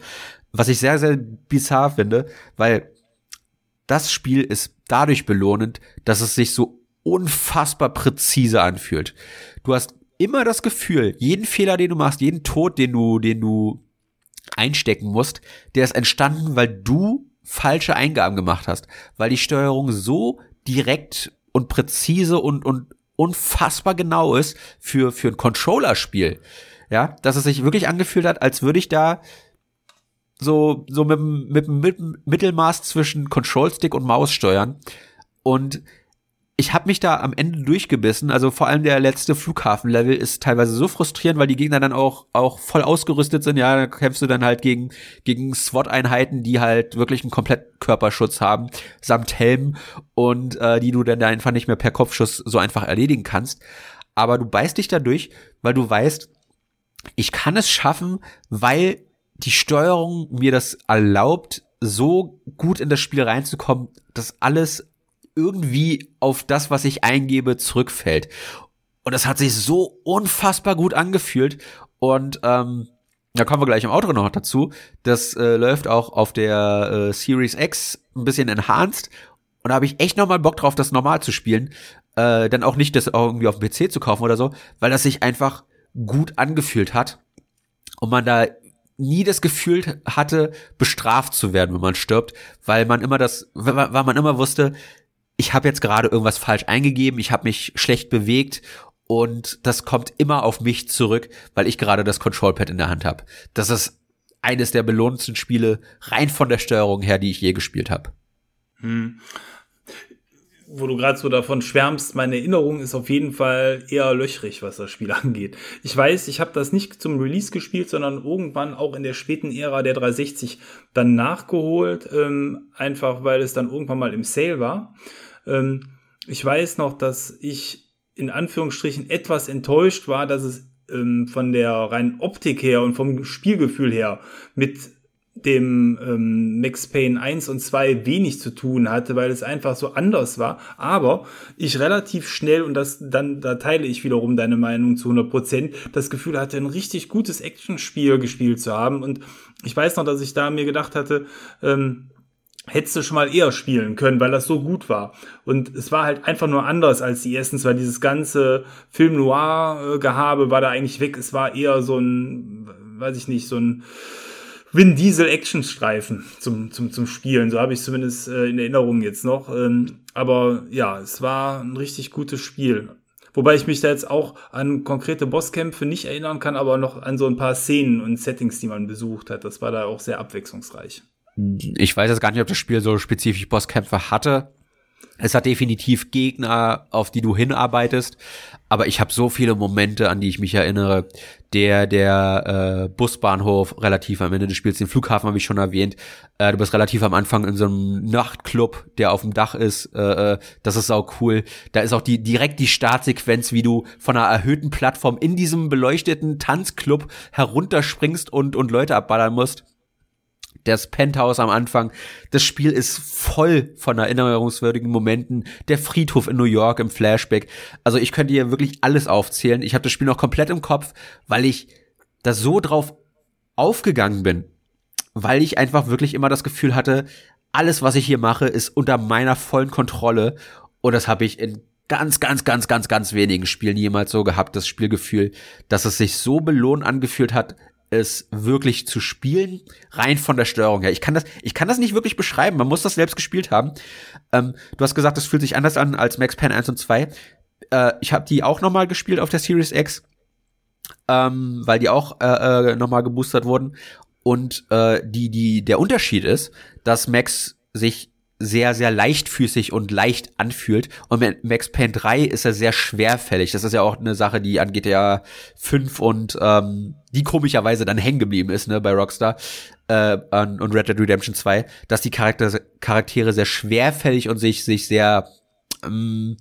was ich sehr, sehr bizarr finde, weil das Spiel ist dadurch belohnend, dass es sich so unfassbar präzise anfühlt. Du hast immer das Gefühl, jeden Fehler, den du machst, jeden Tod, den du, den du einstecken musst, der ist entstanden, weil du falsche Eingaben gemacht hast, weil die Steuerung so direkt und präzise und, und unfassbar genau ist für, für ein Controller-Spiel. Ja, dass es sich wirklich angefühlt hat, als würde ich da so, so mit, mit, mit Mittelmaß zwischen Control-Stick und Maus steuern. Und ich habe mich da am Ende durchgebissen. Also vor allem der letzte Flughafenlevel ist teilweise so frustrierend, weil die Gegner dann auch auch voll ausgerüstet sind. Ja, da kämpfst du dann halt gegen gegen SWAT-Einheiten, die halt wirklich einen kompletten Körperschutz haben, samt Helm und äh, die du dann da einfach nicht mehr per Kopfschuss so einfach erledigen kannst. Aber du beißt dich da durch, weil du weißt, ich kann es schaffen, weil die Steuerung mir das erlaubt, so gut in das Spiel reinzukommen, dass alles irgendwie auf das, was ich eingebe, zurückfällt. Und das hat sich so unfassbar gut angefühlt. Und ähm, da kommen wir gleich im Auto noch dazu. Das äh, läuft auch auf der äh, Series X ein bisschen enhanced. Und da habe ich echt nochmal Bock drauf, das normal zu spielen. Äh, dann auch nicht das irgendwie auf dem PC zu kaufen oder so, weil das sich einfach gut angefühlt hat. Und man da nie das Gefühl hatte, bestraft zu werden, wenn man stirbt, weil man immer das, weil man immer wusste, ich habe jetzt gerade irgendwas falsch eingegeben, ich habe mich schlecht bewegt und das kommt immer auf mich zurück, weil ich gerade das Controlpad in der Hand habe. Das ist eines der belohnendsten Spiele rein von der Steuerung her, die ich je gespielt habe. Hm. Wo du gerade so davon schwärmst, meine Erinnerung ist auf jeden Fall eher löchrig, was das Spiel angeht. Ich weiß, ich habe das nicht zum Release gespielt, sondern irgendwann auch in der späten Ära der 360 dann nachgeholt, ähm, einfach weil es dann irgendwann mal im Sale war. Ähm, ich weiß noch, dass ich in Anführungsstrichen etwas enttäuscht war, dass es ähm, von der reinen Optik her und vom Spielgefühl her mit dem ähm, Max Payne 1 und 2 wenig zu tun hatte, weil es einfach so anders war. Aber ich relativ schnell, und das dann, da teile ich wiederum deine Meinung zu 100 Prozent, das Gefühl hatte, ein richtig gutes Actionspiel gespielt zu haben. Und ich weiß noch, dass ich da mir gedacht hatte, ähm, hättest du schon mal eher spielen können, weil das so gut war. Und es war halt einfach nur anders als die ersten zwei. Dieses ganze Film Noir-Gehabe war da eigentlich weg. Es war eher so ein, weiß ich nicht, so ein Vin Diesel Actionstreifen zum, zum, zum Spielen. So habe ich zumindest äh, in Erinnerung jetzt noch. Ähm, aber ja, es war ein richtig gutes Spiel. Wobei ich mich da jetzt auch an konkrete Bosskämpfe nicht erinnern kann, aber noch an so ein paar Szenen und Settings, die man besucht hat. Das war da auch sehr abwechslungsreich ich weiß jetzt gar nicht, ob das Spiel so spezifisch Bosskämpfe hatte. Es hat definitiv Gegner, auf die du hinarbeitest, aber ich habe so viele Momente, an die ich mich erinnere. Der der äh, Busbahnhof relativ am Ende des Spiels, den Flughafen habe ich schon erwähnt. Äh, du bist relativ am Anfang in so einem Nachtclub, der auf dem Dach ist. Äh, äh, das ist auch cool. Da ist auch die direkt die Startsequenz, wie du von einer erhöhten Plattform in diesem beleuchteten Tanzclub herunterspringst und und Leute abballern musst das Penthouse am Anfang. Das Spiel ist voll von erinnerungswürdigen Momenten. Der Friedhof in New York im Flashback. Also ich könnte hier wirklich alles aufzählen. Ich habe das Spiel noch komplett im Kopf, weil ich da so drauf aufgegangen bin. Weil ich einfach wirklich immer das Gefühl hatte, alles, was ich hier mache, ist unter meiner vollen Kontrolle. Und das habe ich in ganz, ganz, ganz, ganz, ganz wenigen Spielen jemals so gehabt, das Spielgefühl, dass es sich so belohnt angefühlt hat, es wirklich zu spielen, rein von der Steuerung her. Ich kann das, ich kann das nicht wirklich beschreiben. Man muss das selbst gespielt haben. Ähm, du hast gesagt, es fühlt sich anders an als Max Payne 1 und 2. Äh, ich habe die auch noch mal gespielt auf der Series X, ähm, weil die auch äh, äh, noch mal geboostert wurden. Und äh, die, die, der Unterschied ist, dass Max sich sehr, sehr leichtfüßig und leicht anfühlt. Und mit Max Payne 3 ist er sehr schwerfällig. Das ist ja auch eine Sache, die an GTA 5 und ähm, die komischerweise dann hängen geblieben ist, ne, bei Rockstar äh, und Red Dead Redemption 2, dass die Charakter Charaktere sehr schwerfällig und sich, sich sehr ähm,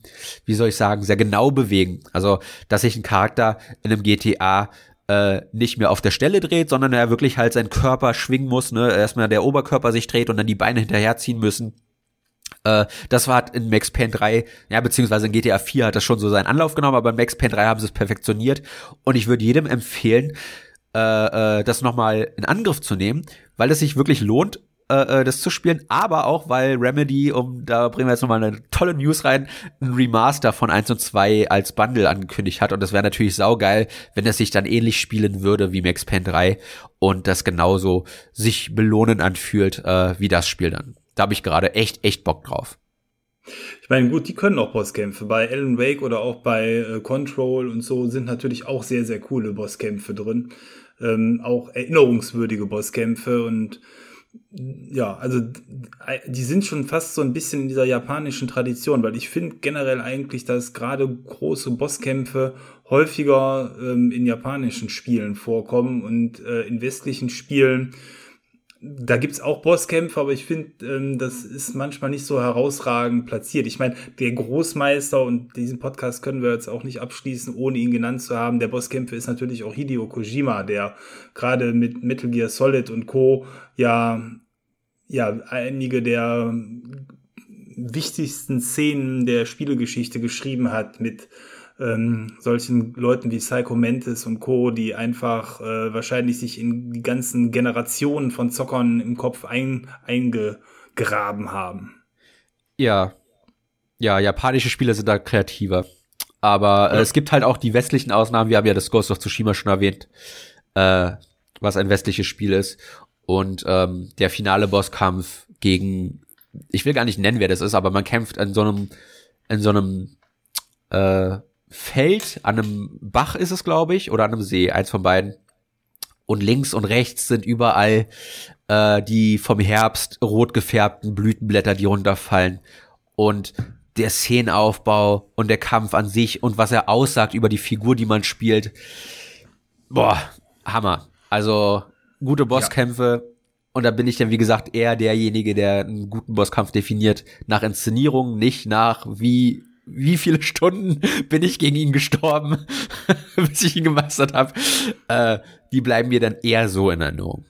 wie soll ich sagen, sehr genau bewegen. Also, dass sich ein Charakter in einem GTA äh, nicht mehr auf der Stelle dreht, sondern er wirklich halt seinen Körper schwingen muss, ne, erstmal der Oberkörper sich dreht und dann die Beine hinterherziehen müssen das war in Max Payne 3, ja, beziehungsweise in GTA 4 hat das schon so seinen Anlauf genommen, aber in Max Payne 3 haben sie es perfektioniert. Und ich würde jedem empfehlen, äh, äh, das nochmal in Angriff zu nehmen, weil es sich wirklich lohnt, äh, äh, das zu spielen, aber auch, weil Remedy, um da bringen wir jetzt nochmal eine tolle News rein, ein Remaster von 1 und 2 als Bundle angekündigt hat. Und das wäre natürlich saugeil, wenn es sich dann ähnlich spielen würde wie Max Payne 3 und das genauso sich belohnen anfühlt äh, wie das Spiel dann. Da habe ich gerade echt, echt Bock drauf. Ich meine, gut, die können auch Bosskämpfe. Bei Alan Wake oder auch bei äh, Control und so sind natürlich auch sehr, sehr coole Bosskämpfe drin. Ähm, auch erinnerungswürdige Bosskämpfe und ja, also die sind schon fast so ein bisschen in dieser japanischen Tradition, weil ich finde generell eigentlich, dass gerade große Bosskämpfe häufiger ähm, in japanischen Spielen vorkommen und äh, in westlichen Spielen da gibt's auch Bosskämpfe, aber ich finde, ähm, das ist manchmal nicht so herausragend platziert. Ich meine, der Großmeister, und diesen Podcast können wir jetzt auch nicht abschließen, ohne ihn genannt zu haben, der Bosskämpfe ist natürlich auch Hideo Kojima, der gerade mit Metal Gear Solid und Co. ja, ja, einige der wichtigsten Szenen der Spielegeschichte geschrieben hat mit ähm, solchen Leuten wie Psycho Mantis und Co., die einfach äh, wahrscheinlich sich in die ganzen Generationen von Zockern im Kopf ein, eingegraben haben. Ja. Ja, japanische Spiele sind da kreativer. Aber äh, ja. es gibt halt auch die westlichen Ausnahmen. Wir haben ja das Ghost of Tsushima schon erwähnt, äh, was ein westliches Spiel ist. Und ähm, der finale Bosskampf gegen, ich will gar nicht nennen, wer das ist, aber man kämpft in so einem, in so einem äh, Feld, an einem Bach ist es, glaube ich, oder an einem See, eins von beiden. Und links und rechts sind überall äh, die vom Herbst rot gefärbten Blütenblätter, die runterfallen. Und der Szenenaufbau und der Kampf an sich und was er aussagt über die Figur, die man spielt. Boah, Hammer. Also gute Bosskämpfe. Ja. Und da bin ich dann, wie gesagt, eher derjenige, der einen guten Bosskampf definiert. Nach Inszenierung, nicht nach wie wie viele Stunden bin ich gegen ihn gestorben, bis ich ihn gemeistert habe, äh, die bleiben mir dann eher so in Erinnerung.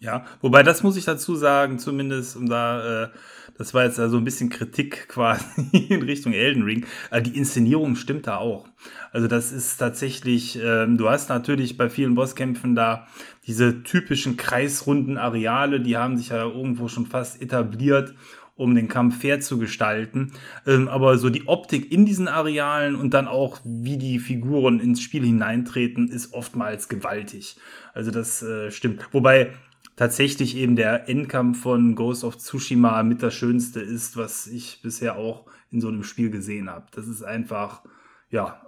Ja, wobei das muss ich dazu sagen, zumindest um da, äh, das war jetzt also ein bisschen Kritik quasi in Richtung Elden Ring. Äh, die Inszenierung stimmt da auch. Also das ist tatsächlich, ähm, du hast natürlich bei vielen Bosskämpfen da diese typischen kreisrunden Areale, die haben sich ja irgendwo schon fast etabliert um den Kampf fair zu gestalten. Ähm, aber so die Optik in diesen Arealen und dann auch, wie die Figuren ins Spiel hineintreten, ist oftmals gewaltig. Also das äh, stimmt. Wobei tatsächlich eben der Endkampf von Ghost of Tsushima mit das Schönste ist, was ich bisher auch in so einem Spiel gesehen habe. Das ist einfach, ja,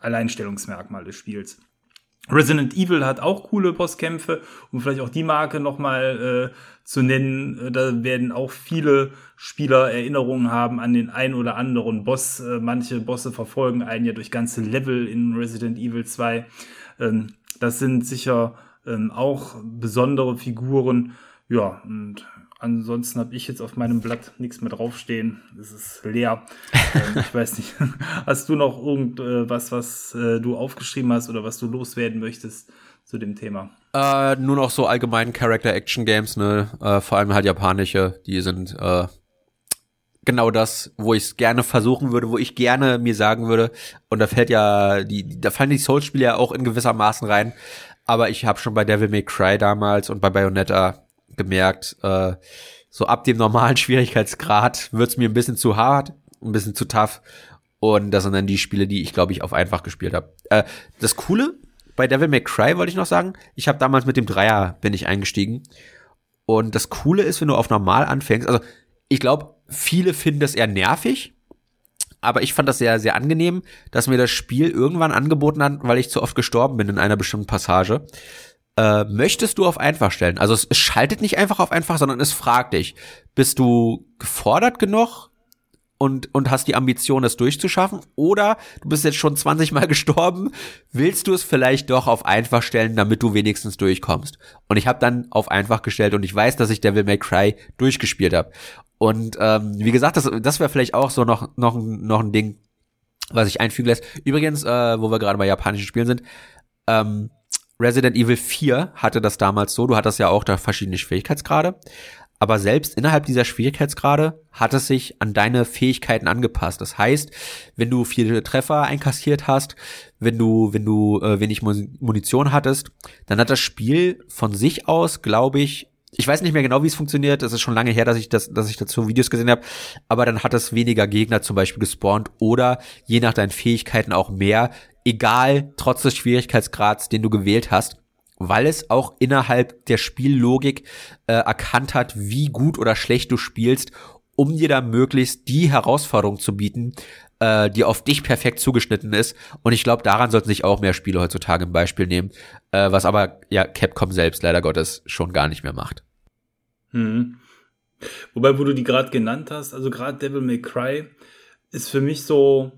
Alleinstellungsmerkmal des Spiels. Resident Evil hat auch coole Bosskämpfe, um vielleicht auch die Marke nochmal äh, zu nennen. Äh, da werden auch viele Spieler Erinnerungen haben an den ein oder anderen Boss. Äh, manche Bosse verfolgen einen ja durch ganze Level in Resident Evil 2. Ähm, das sind sicher ähm, auch besondere Figuren. Ja, und Ansonsten habe ich jetzt auf meinem Blatt nichts mehr draufstehen. Es ist leer. ähm, ich weiß nicht. Hast du noch irgendwas, was äh, du aufgeschrieben hast oder was du loswerden möchtest zu dem Thema? Äh, nur noch so allgemein Character-Action-Games, ne? Äh, vor allem halt japanische, die sind äh, genau das, wo ich es gerne versuchen würde, wo ich gerne mir sagen würde. Und da fällt ja, die, da fallen die Souls-Spiele ja auch in gewisser Maßen rein. Aber ich habe schon bei Devil May Cry damals und bei Bayonetta gemerkt, äh, so ab dem normalen Schwierigkeitsgrad wird's mir ein bisschen zu hart, ein bisschen zu tough. Und das sind dann die Spiele, die ich, glaube ich, auf einfach gespielt habe. Äh, das Coole bei Devil May Cry wollte ich noch sagen, ich habe damals mit dem Dreier bin ich eingestiegen. Und das Coole ist, wenn du auf normal anfängst, also ich glaube, viele finden das eher nervig, aber ich fand das sehr, sehr angenehm, dass mir das Spiel irgendwann angeboten hat, weil ich zu oft gestorben bin in einer bestimmten Passage äh, möchtest du auf einfach stellen? Also es, es schaltet nicht einfach auf einfach, sondern es fragt dich, bist du gefordert genug und, und hast die Ambition, es durchzuschaffen? Oder du bist jetzt schon 20 Mal gestorben, willst du es vielleicht doch auf einfach stellen, damit du wenigstens durchkommst? Und ich habe dann auf einfach gestellt und ich weiß, dass ich Devil May Cry durchgespielt habe. Und ähm, wie gesagt, das, das wäre vielleicht auch so noch, noch, noch ein Ding, was ich einfügen lässt. Übrigens, äh, wo wir gerade bei japanischen Spielen sind, ähm, Resident Evil 4 hatte das damals so, du hattest ja auch da verschiedene Schwierigkeitsgrade, aber selbst innerhalb dieser Schwierigkeitsgrade hat es sich an deine Fähigkeiten angepasst. Das heißt, wenn du viele Treffer einkassiert hast, wenn du, wenn du äh, wenig Munition hattest, dann hat das Spiel von sich aus, glaube ich, Ich weiß nicht mehr genau, wie es funktioniert. Es ist schon lange her, dass ich das, dass ich dazu Videos gesehen habe. Aber dann hat es weniger Gegner zum Beispiel gespawnt oder je nach deinen Fähigkeiten auch mehr, egal trotz des Schwierigkeitsgrads, den du gewählt hast, weil es auch innerhalb der Spiellogik äh, erkannt hat, wie gut oder schlecht du spielst, um dir da möglichst die Herausforderung zu bieten, äh, die auf dich perfekt zugeschnitten ist. Und ich glaube, daran sollten sich auch mehr Spiele heutzutage ein Beispiel nehmen, äh, was aber ja Capcom selbst leider Gottes schon gar nicht mehr macht. Mhm. Wobei, wo du die gerade genannt hast, also gerade Devil May Cry ist für mich so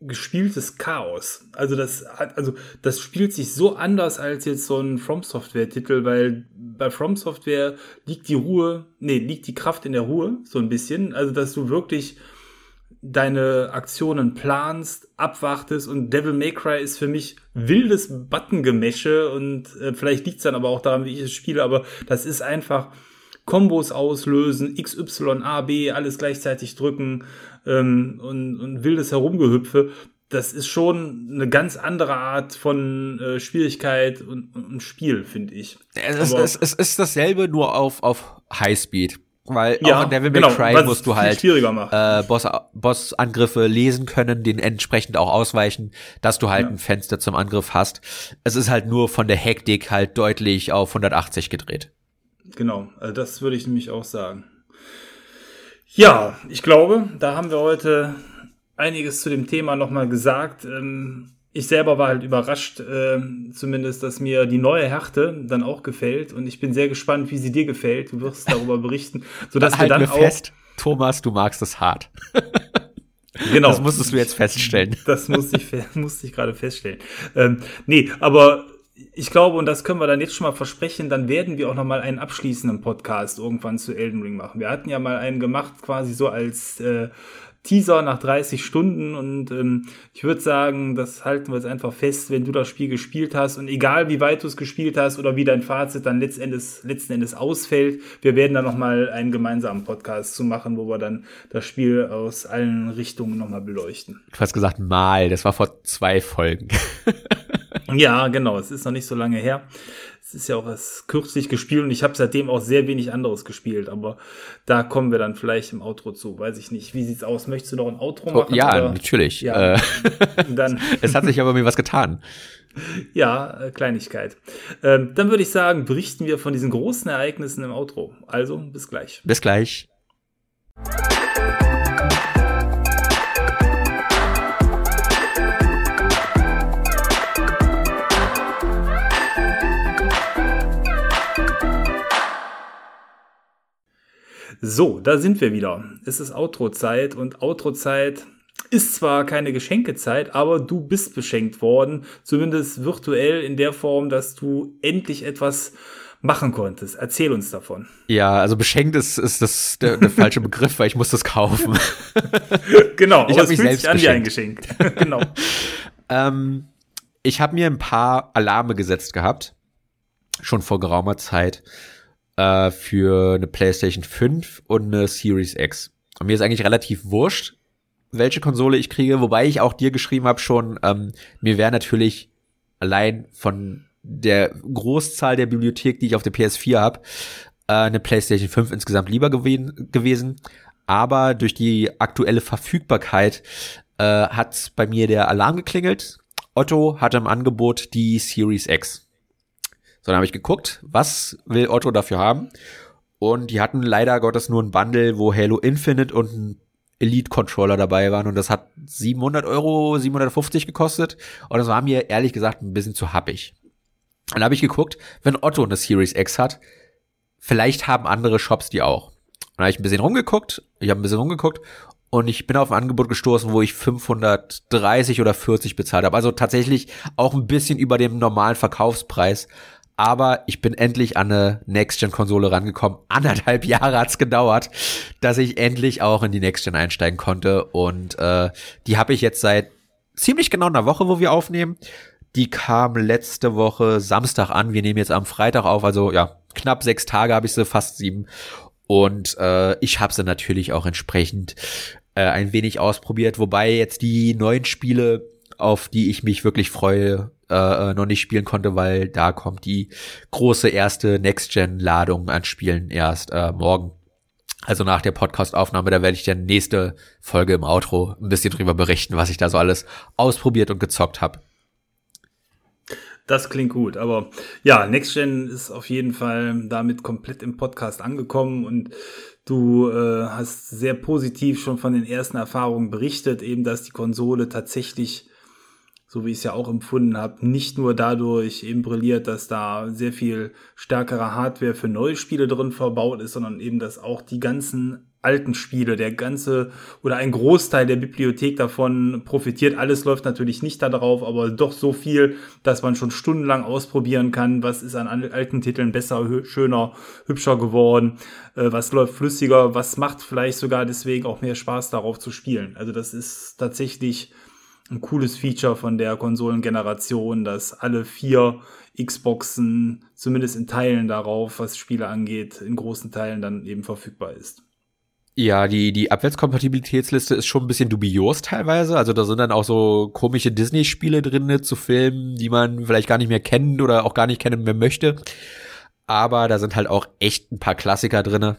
gespieltes Chaos. Also das hat, also das spielt sich so anders als jetzt so ein From Software Titel, weil bei From Software liegt die Ruhe, nee, liegt die Kraft in der Ruhe, so ein bisschen. Also dass du wirklich deine Aktionen planst, abwartest und Devil May Cry ist für mich wildes Buttongemäsche und äh, vielleicht liegt es dann aber auch daran, wie ich es spiele, aber das ist einfach Kombos auslösen, X, Y, A, B, alles gleichzeitig drücken ähm, und, und wildes Herumgehüpfe. Das ist schon eine ganz andere Art von äh, Schwierigkeit und, und Spiel, finde ich. Es, es, es, ist dasselbe, nur auf, auf Highspeed. Weil ja, auch in Devil May genau, Cry musst du halt äh, Boss, Bossangriffe lesen können, den entsprechend auch ausweichen, dass du halt ja. ein Fenster zum Angriff hast. Es ist halt nur von der Hektik halt deutlich auf 180 gedreht. Genau, also das würde ich nämlich auch sagen. Ja, ich glaube, da haben wir heute einiges zu dem Thema nochmal gesagt. Ähm, ich selber war halt überrascht, äh, zumindest, dass mir die neue Härte dann auch gefällt. Und ich bin sehr gespannt, wie sie dir gefällt. Du wirst darüber berichten, sodass halt wir dann auch. Fest, Thomas, du magst es hart. genau. Das musstest du jetzt feststellen. Das musste ich, musste ich gerade feststellen. Ähm, nee, aber ich glaube, und das können wir dann jetzt schon mal versprechen, dann werden wir auch noch mal einen abschließenden Podcast irgendwann zu Elden Ring machen. Wir hatten ja mal einen gemacht, quasi so als äh, Teaser nach 30 Stunden und ähm, ich würde sagen, das halten wir jetzt einfach fest, wenn du das Spiel gespielt hast und egal wie weit du es gespielt hast oder wie dein Fazit dann letzten Endes, letzten Endes ausfällt, wir werden da nochmal einen gemeinsamen Podcast zu machen, wo wir dann das Spiel aus allen Richtungen nochmal beleuchten. Du hast gesagt mal, das war vor zwei Folgen. ja, genau, es ist noch nicht so lange her. Es ist ja auch erst kürzlich gespielt und ich habe seitdem auch sehr wenig anderes gespielt, aber da kommen wir dann vielleicht im Outro zu. Weiß ich nicht. Wie sieht's aus? Möchtest du noch ein Outro oh, machen? Oh, ja, oder? natürlich. Ja. Äh, dann. es hat sich aber mir was getan. Ja, äh, Kleinigkeit. Ähm, dann würde ich sagen, berichten wir von diesen großen Ereignissen im Outro. Also, bis gleich. Bis gleich. So, da sind wir wieder. Es ist Outro-Zeit und Outro-Zeit ist zwar keine Geschenkezeit, aber du bist beschenkt worden, zumindest virtuell in der Form, dass du endlich etwas machen konntest. Erzähl uns davon. Ja, also beschenkt ist, ist das der, der falsche Begriff, weil ich muss das kaufen. genau, ich habe mich selbst an wie ein Geschenk. genau. ähm, ich habe mir ein paar Alarme gesetzt gehabt, schon vor geraumer Zeit äh, für eine PlayStation 5 und eine Series X. Und mir ist eigentlich relativ wurscht, welche Konsole ich kriege, wobei ich auch dir geschrieben habe schon, ähm, mir wäre natürlich allein von der Großzahl der Bibliothek, die ich auf der PS4 habe, äh, eine PlayStation 5 insgesamt lieber gewesen, gewesen. Aber durch die aktuelle Verfügbarkeit äh, hat bei mir der Alarm geklingelt. Otto hatte im Angebot die Series X. So, dann habe ich geguckt, was will Otto dafür haben. Und die hatten leider Gottes nur ein Bundle, wo Halo Infinite und ein Elite-Controller dabei waren. Und das hat 700 Euro, 750 gekostet. Und das war mir ehrlich gesagt ein bisschen zu happig. Dann habe ich geguckt, wenn Otto eine Series X hat, vielleicht haben andere Shops die auch. Dann habe ich ein bisschen rumgeguckt, ich habe ein bisschen rumgeguckt und ich bin auf ein Angebot gestoßen, wo ich 530 oder 40 bezahlt habe. Also tatsächlich auch ein bisschen über dem normalen Verkaufspreis aber ich bin endlich an eine Next-Gen-Konsole rangekommen. Anderthalb Jahre hat's gedauert, dass ich endlich auch in die Next-Gen einsteigen konnte. Und äh, die habe ich jetzt seit ziemlich genau einer Woche, wo wir aufnehmen. Die kam letzte Woche Samstag an. Wir nehmen jetzt am Freitag auf, also ja, knapp sechs Tage habe ich sie, fast sieben. Und äh, ich habe sie natürlich auch entsprechend äh, ein wenig ausprobiert, wobei jetzt die neuen Spiele auf die ich mich wirklich freue, äh, äh, noch nicht spielen konnte, weil da kommt die große erste Next-Gen-Ladung an Spielen erst äh, morgen. Also nach der Podcast-Aufnahme, da werde ich dann nächste Folge im Outro ein bisschen drüber berichten, was ich da so alles ausprobiert und gezockt habe. Das klingt gut, aber ja, Next Gen ist auf jeden Fall damit komplett im Podcast angekommen und du äh, hast sehr positiv schon von den ersten Erfahrungen berichtet, eben dass die Konsole tatsächlich so wie ich es ja auch empfunden habe, nicht nur dadurch eben brilliert, dass da sehr viel stärkere Hardware für neue Spiele drin verbaut ist, sondern eben, dass auch die ganzen alten Spiele, der ganze oder ein Großteil der Bibliothek davon profitiert. Alles läuft natürlich nicht da drauf, aber doch so viel, dass man schon stundenlang ausprobieren kann, was ist an alten Titeln besser, schöner, hübscher geworden, äh, was läuft flüssiger, was macht vielleicht sogar deswegen auch mehr Spaß darauf zu spielen. Also das ist tatsächlich ein cooles Feature von der Konsolengeneration, dass alle vier Xboxen zumindest in Teilen darauf, was Spiele angeht, in großen Teilen dann eben verfügbar ist. Ja, die, die Abwärtskompatibilitätsliste ist schon ein bisschen dubios teilweise. Also da sind dann auch so komische Disney-Spiele drin zu Filmen, die man vielleicht gar nicht mehr kennt oder auch gar nicht kennen mehr möchte. Aber da sind halt auch echt ein paar Klassiker drinne.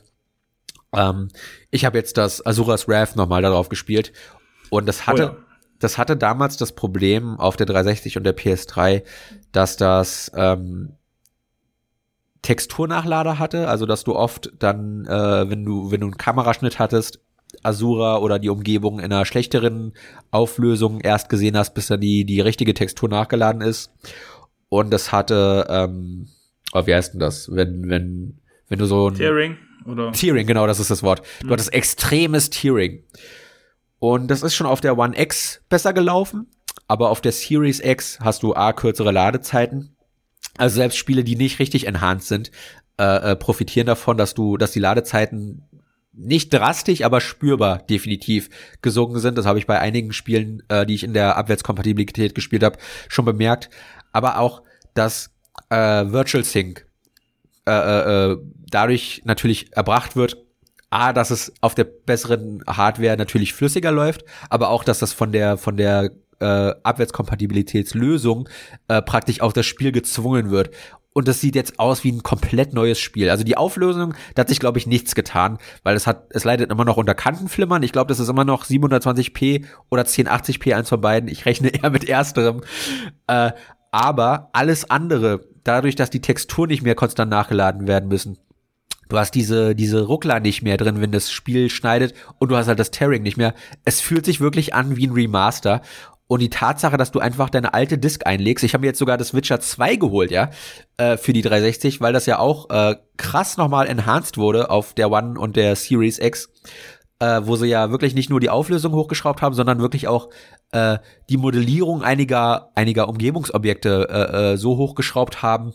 Ähm, ich habe jetzt das Azuras Wrath nochmal darauf gespielt und das hatte, oh ja das hatte damals das Problem auf der 360 und der PS3, dass das ähm, Texturnachlader hatte, also dass du oft dann, äh, wenn du, wenn du einen Kameraschnitt hattest, Asura oder die Umgebung in einer schlechteren Auflösung erst gesehen hast, bis dann die, die richtige Textur nachgeladen ist. Und das hatte, ähm, oh, wie heißt denn das? Wenn, wenn, wenn du so ein. Tearing, oder? Tearing, genau, das ist das Wort. Du mhm. hattest extremes Tearing. Und das ist schon auf der One X besser gelaufen, aber auf der Series X hast du A, kürzere Ladezeiten. Also selbst Spiele, die nicht richtig enhanced sind, äh, äh, profitieren davon, dass du, dass die Ladezeiten nicht drastisch, aber spürbar definitiv gesunken sind. Das habe ich bei einigen Spielen, äh, die ich in der Abwärtskompatibilität gespielt habe, schon bemerkt. Aber auch, dass äh, Virtual Sync äh, äh, äh dadurch natürlich erbracht wird, A, dass es auf der besseren Hardware natürlich flüssiger läuft, aber auch, dass das von der von der äh, Abwärtskompatibilitätslösung äh, praktisch auf das Spiel gezwungen wird. Und das sieht jetzt aus wie ein komplett neues Spiel. Also die Auflösung, da hat sich, glaube ich, nichts getan, weil es hat, es leidet immer noch unter Kantenflimmern. Ich glaube, das ist immer noch 720p oder 1080p, eins von beiden. Ich rechne eher mit ersterem. Äh, aber alles andere, dadurch, dass die Texturen nicht mehr konstant nachgeladen werden müssen, Du hast diese, diese Ruckler nicht mehr drin, wenn das Spiel schneidet und du hast halt das Tearing nicht mehr. Es fühlt sich wirklich an wie ein Remaster. Und die Tatsache, dass du einfach deine alte Disk einlegst, ich habe mir jetzt sogar das Witcher 2 geholt, ja, äh, für die 360, weil das ja auch äh, krass nochmal enhanced wurde auf der One und der Series X, äh, wo sie ja wirklich nicht nur die Auflösung hochgeschraubt haben, sondern wirklich auch äh, die Modellierung einiger, einiger Umgebungsobjekte äh, äh, so hochgeschraubt haben,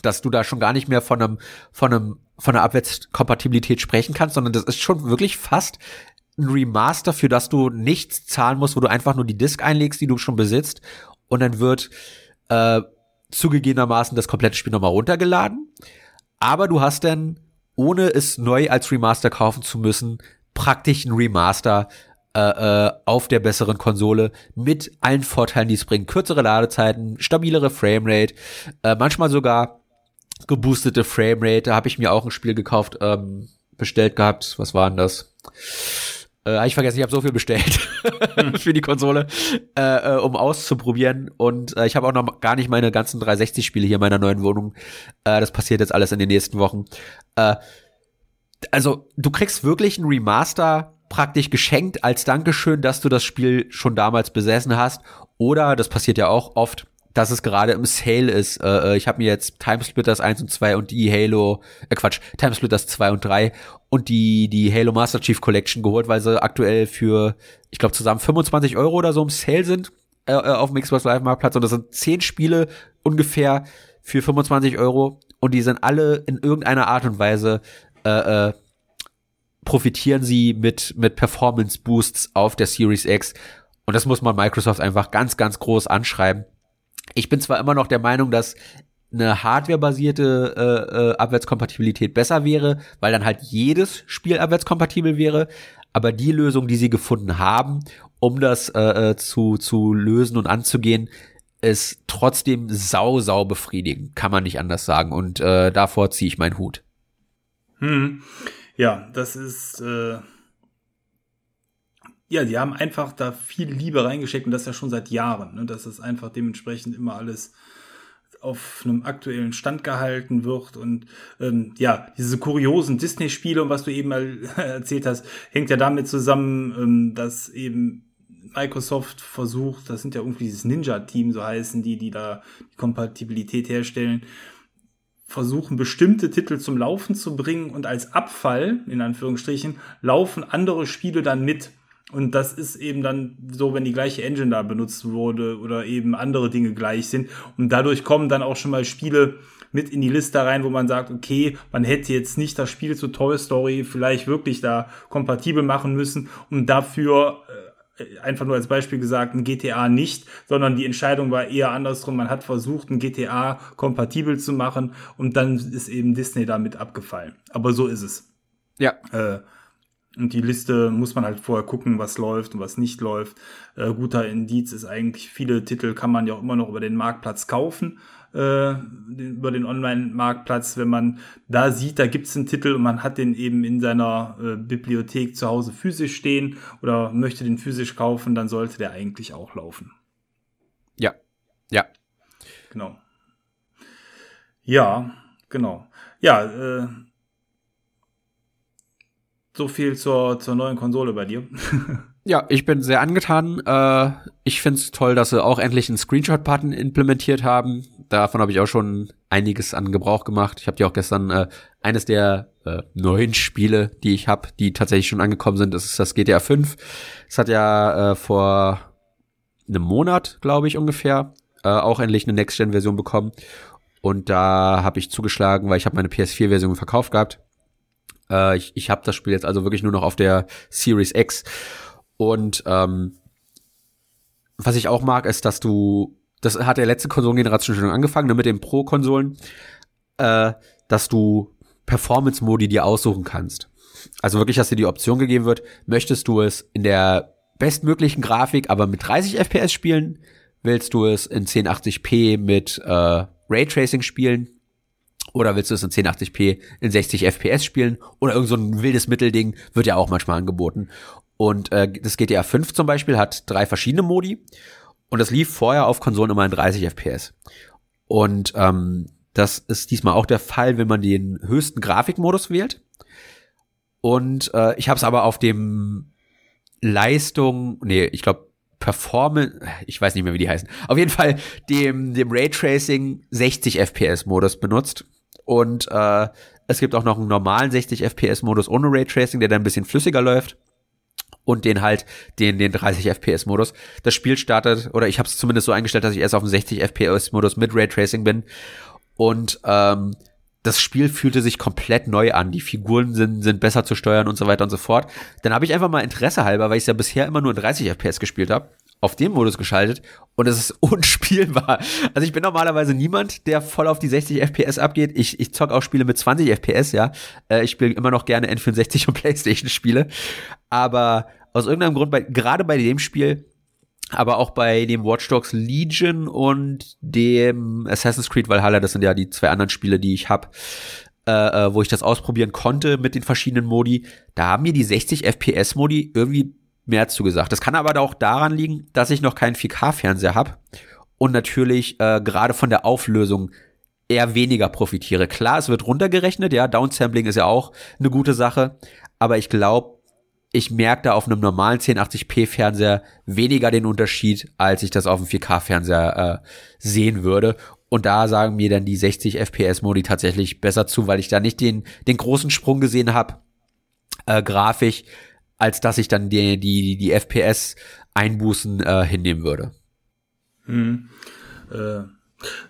dass du da schon gar nicht mehr von einem, von einem, von einer Abwärtskompatibilität sprechen kannst, sondern das ist schon wirklich fast ein Remaster, für das du nichts zahlen musst, wo du einfach nur die Disk einlegst, die du schon besitzt, und dann wird äh, zugegebenermaßen das komplette Spiel nochmal runtergeladen. Aber du hast dann, ohne es neu als Remaster kaufen zu müssen, praktisch ein Remaster äh, äh, auf der besseren Konsole mit allen Vorteilen, die es bringt. Kürzere Ladezeiten, stabilere Framerate, äh, manchmal sogar geboostete Framerate. Da habe ich mir auch ein Spiel gekauft, ähm, bestellt gehabt. Was war denn das? Äh, ich vergessen, ich habe so viel bestellt für die Konsole, äh, äh, um auszuprobieren. Und äh, ich habe auch noch gar nicht meine ganzen 360-Spiele hier in meiner neuen Wohnung. Äh, das passiert jetzt alles in den nächsten Wochen. Äh, also, du kriegst wirklich ein Remaster praktisch geschenkt als Dankeschön, dass du das Spiel schon damals besessen hast. Oder, das passiert ja auch oft, dass es gerade im Sale ist. Äh, äh ich habe mir jetzt Timesplitters 1 und 2 und die Halo, äh Quatsch, Timesplitters 2 und 3 und die, die Halo Master Chief Collection geholt, weil sie aktuell für, ich glaube, zusammen 25 Euro oder so im Sale sind äh, äh, auf dem Xbox Live Marktplatz. Und das sind 10 Spiele ungefähr für 25 Euro und die sind alle in irgendeiner Art und Weise äh, äh, profitieren sie mit, mit Performance Boosts auf der Series X. Und das muss man Microsoft einfach ganz, ganz groß anschreiben. Ich bin zwar immer noch der Meinung, dass eine hardwarebasierte äh, äh, Abwärtskompatibilität besser wäre, weil dann halt jedes Spiel abwärtskompatibel wäre. aber die Lösung, die sie gefunden haben, um das äh, äh, zu, zu lösen und anzugehen, ist trotzdem sau, sau befriedigend, kann man nicht anders sagen. Und äh, davor ziehe ich meinen Hut. Hm. Ja, das ist. Äh ja, die haben einfach da viel Liebe reingesteckt und das ja schon seit Jahren. Ne? Dass es einfach dementsprechend immer alles auf einem aktuellen Stand gehalten wird. Und ähm, ja, diese kuriosen Disney-Spiele und was du eben erzählt hast, hängt ja damit zusammen, ähm, dass eben Microsoft versucht, das sind ja irgendwie dieses Ninja-Team, so heißen die, die da die Kompatibilität herstellen, versuchen bestimmte Titel zum Laufen zu bringen und als Abfall, in Anführungsstrichen, laufen andere Spiele dann mit. Und das ist eben dann so, wenn die gleiche Engine da benutzt wurde oder eben andere Dinge gleich sind. Und dadurch kommen dann auch schon mal Spiele mit in die Liste rein, wo man sagt, okay, man hätte jetzt nicht das Spiel zu Toy Story vielleicht wirklich da kompatibel machen müssen und dafür äh, einfach nur als Beispiel gesagt, ein GTA nicht, sondern die Entscheidung war eher andersrum. Man hat versucht, ein GTA kompatibel zu machen und dann ist eben Disney damit abgefallen. Aber so ist es. Ja. Äh, und die Liste muss man halt vorher gucken, was läuft und was nicht läuft. Äh, guter Indiz ist eigentlich, viele Titel kann man ja auch immer noch über den Marktplatz kaufen, äh, über den Online-Marktplatz. Wenn man da sieht, da gibt es einen Titel und man hat den eben in seiner äh, Bibliothek zu Hause physisch stehen oder möchte den physisch kaufen, dann sollte der eigentlich auch laufen. Ja, ja. Genau. Ja, genau. Ja, äh, so viel zur, zur neuen Konsole bei dir. ja, ich bin sehr angetan. Äh, ich find's toll, dass sie auch endlich einen Screenshot-Button implementiert haben. Davon habe ich auch schon einiges an Gebrauch gemacht. Ich habe dir auch gestern äh, eines der äh, neuen Spiele, die ich habe, die tatsächlich schon angekommen sind, das ist das GTA 5. Es hat ja äh, vor einem Monat, glaube ich, ungefähr, äh, auch endlich eine Next-Gen-Version bekommen. Und da habe ich zugeschlagen, weil ich habe meine PS4-Version verkauft gehabt äh, ich ich habe das Spiel jetzt also wirklich nur noch auf der Series X. Und ähm, was ich auch mag, ist, dass du, das hat der letzte Konsolengeneration schon angefangen, ne, mit den Pro-Konsolen, äh, dass du Performance-Modi dir aussuchen kannst. Also wirklich, dass dir die Option gegeben wird, möchtest du es in der bestmöglichen Grafik, aber mit 30 FPS spielen? Willst du es in 1080p mit äh, Raytracing spielen? Oder willst du es in 1080p in 60 FPS spielen? Oder irgend so ein wildes Mittelding wird ja auch manchmal angeboten. Und äh, das GTA 5 zum Beispiel hat drei verschiedene Modi. Und das lief vorher auf Konsolen immer in 30 FPS. Und ähm, das ist diesmal auch der Fall, wenn man den höchsten Grafikmodus wählt. Und äh, ich habe es aber auf dem Leistung, nee, ich glaube Performance, ich weiß nicht mehr, wie die heißen. Auf jeden Fall dem, dem Raytracing 60 FPS Modus benutzt. Und äh, es gibt auch noch einen normalen 60 FPS-Modus ohne Raytracing, der dann ein bisschen flüssiger läuft. Und den halt, den, den 30 FPS-Modus. Das Spiel startet, oder ich habe es zumindest so eingestellt, dass ich erst auf dem 60 FPS-Modus mit Raytracing bin. Und ähm, das Spiel fühlte sich komplett neu an. Die Figuren sind, sind besser zu steuern und so weiter und so fort. Dann habe ich einfach mal Interesse halber, weil ich ja bisher immer nur in 30 FPS gespielt habe, auf den Modus geschaltet und es ist unspielbar. Also ich bin normalerweise niemand, der voll auf die 60 FPS abgeht. Ich, ich zock auch Spiele mit 20 FPS, ja. Äh, ich spiele immer noch gerne N64 und Playstation Spiele. Aber aus irgendeinem Grund, bei, gerade bei dem Spiel, aber auch bei dem Watch Dogs Legion und dem Assassin's Creed Valhalla, das sind ja die zwei anderen Spiele, die ich habe, äh, äh, wo ich das ausprobieren konnte mit den verschiedenen Modi, da haben mir die 60 FPS Modi irgendwie mehr zugesagt. Das kann aber auch daran liegen, dass ich noch keinen 4K-Fernseher habe und natürlich äh, gerade von der Auflösung eher weniger profitiere. Klar, es wird runtergerechnet, ja, Downsampling ist ja auch eine gute Sache, aber ich glaube, ich merke da auf einem normalen 1080p Fernseher weniger den Unterschied, als ich das auf einem 4K Fernseher äh, sehen würde. Und da sagen mir dann die 60 FPS Modi tatsächlich besser zu, weil ich da nicht den den großen Sprung gesehen habe äh, grafisch als dass ich dann die, die, die FPS-Einbußen äh, hinnehmen würde. Hm. Äh,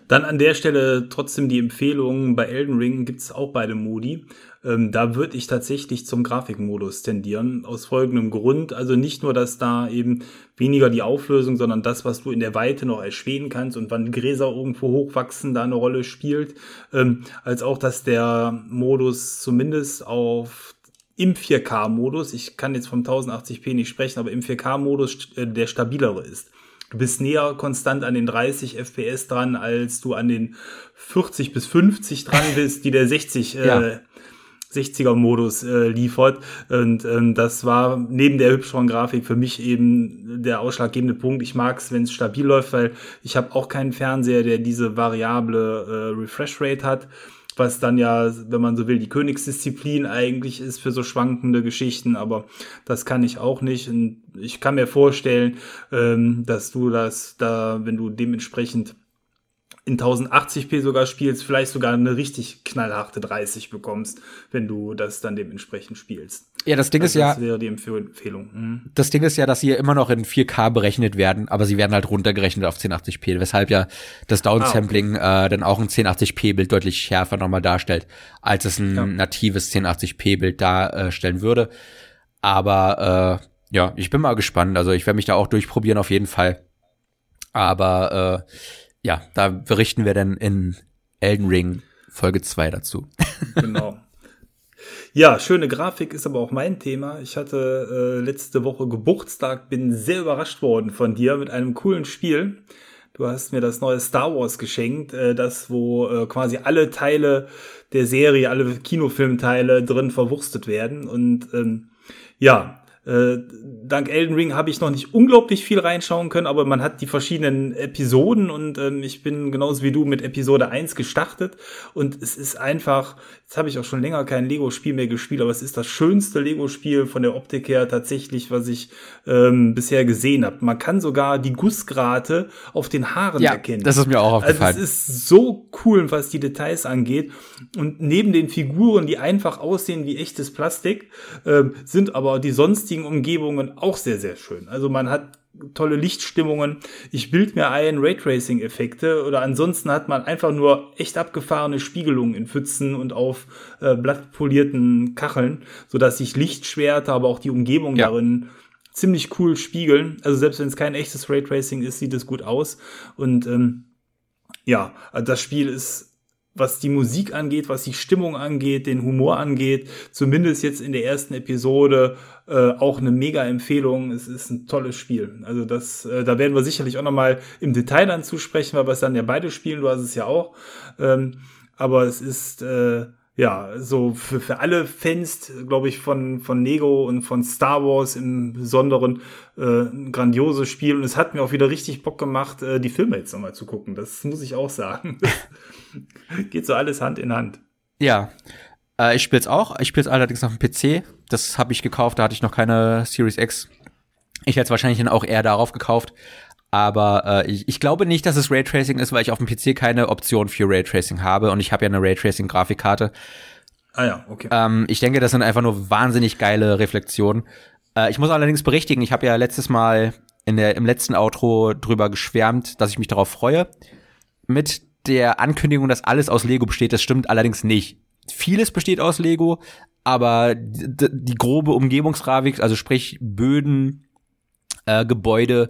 dann an der Stelle trotzdem die Empfehlung, bei Elden Ring gibt es auch beide Modi. Ähm, da würde ich tatsächlich zum Grafikmodus tendieren, aus folgendem Grund. Also nicht nur, dass da eben weniger die Auflösung, sondern das, was du in der Weite noch erspähen kannst und wann Gräser irgendwo hochwachsen, da eine Rolle spielt, ähm, als auch, dass der Modus zumindest auf im 4K-Modus, ich kann jetzt vom 1080p nicht sprechen, aber im 4K-Modus äh, der stabilere ist. Du bist näher konstant an den 30 FPS dran, als du an den 40 bis 50 dran bist, die der 60 ja. äh, 60er-Modus äh, liefert. Und ähm, das war neben der hübscheren Grafik für mich eben der ausschlaggebende Punkt. Ich mag es, wenn es stabil läuft, weil ich habe auch keinen Fernseher, der diese variable äh, Refresh Rate hat was dann ja, wenn man so will, die Königsdisziplin eigentlich ist für so schwankende Geschichten, aber das kann ich auch nicht. Und ich kann mir vorstellen, ähm, dass du das da, wenn du dementsprechend in 1080p sogar spielst, vielleicht sogar eine richtig knallharte 30 bekommst, wenn du das dann dementsprechend spielst. Ja, das Ding also ist ja. Das wäre die Empfehlung. Mhm. Das Ding ist ja, dass sie immer noch in 4K berechnet werden, aber sie werden halt runtergerechnet auf 1080p, weshalb ja das Downsampling ah, okay. äh, dann auch ein 1080p-Bild deutlich schärfer nochmal darstellt, als es ein ja. natives 1080p-Bild darstellen würde. Aber äh, ja, ich bin mal gespannt. Also ich werde mich da auch durchprobieren auf jeden Fall. Aber äh, ja, da berichten wir dann in Elden Ring Folge 2 dazu. Genau. Ja, schöne Grafik ist aber auch mein Thema. Ich hatte äh, letzte Woche Geburtstag, bin sehr überrascht worden von dir mit einem coolen Spiel. Du hast mir das neue Star Wars geschenkt, äh, das wo äh, quasi alle Teile der Serie, alle Kinofilmteile drin verwurstet werden. Und ähm, ja, äh, dank Elden Ring habe ich noch nicht unglaublich viel reinschauen können, aber man hat die verschiedenen Episoden und ähm, ich bin genauso wie du mit Episode 1 gestartet und es ist einfach, jetzt habe ich auch schon länger kein Lego-Spiel mehr gespielt, aber es ist das schönste Lego-Spiel von der Optik her tatsächlich, was ich ähm, bisher gesehen habe. Man kann sogar die Gussgrate auf den Haaren ja, erkennen. Das ist mir auch aufgefallen. Also es ist so cool, was die Details angeht. Und neben den Figuren, die einfach aussehen wie echtes Plastik, äh, sind aber die sonstigen Umgebungen auch sehr, sehr schön. Also man hat tolle Lichtstimmungen. Ich bild mir ein Raytracing-Effekte oder ansonsten hat man einfach nur echt abgefahrene Spiegelungen in Pfützen und auf äh, blattpolierten Kacheln, so dass sich Lichtschwerter, aber auch die Umgebung ja. darin ziemlich cool spiegeln. Also selbst wenn es kein echtes Raytracing ist, sieht es gut aus. Und ähm, ja, das Spiel ist was die Musik angeht, was die Stimmung angeht, den Humor angeht, zumindest jetzt in der ersten Episode äh, auch eine mega Empfehlung. Es ist ein tolles Spiel. Also das, äh, da werden wir sicherlich auch noch mal im Detail dann zusprechen, weil wir es dann ja beide spielen. Du hast es ja auch. Ähm, aber es ist äh, ja, so für, für alle Fans, glaube ich, von, von Lego und von Star Wars im Besonderen äh, ein grandioses Spiel. Und es hat mir auch wieder richtig Bock gemacht, äh, die Filme jetzt nochmal zu gucken. Das muss ich auch sagen. Geht so alles Hand in Hand. Ja. Äh, ich spiele es auch. Ich spiele es allerdings auf dem PC. Das habe ich gekauft, da hatte ich noch keine Series X. Ich hätte es wahrscheinlich dann auch eher darauf gekauft. Aber äh, ich, ich glaube nicht, dass es Raytracing ist, weil ich auf dem PC keine Option für Raytracing habe und ich habe ja eine Raytracing-Grafikkarte. Ah ja, okay. Ähm, ich denke, das sind einfach nur wahnsinnig geile Reflexionen. Äh, ich muss allerdings berichtigen, ich habe ja letztes Mal in der, im letzten Outro drüber geschwärmt, dass ich mich darauf freue. Mit der Ankündigung, dass alles aus Lego besteht, das stimmt allerdings nicht. Vieles besteht aus Lego, aber die grobe Umgebungsgrafik, also sprich Böden, äh, Gebäude,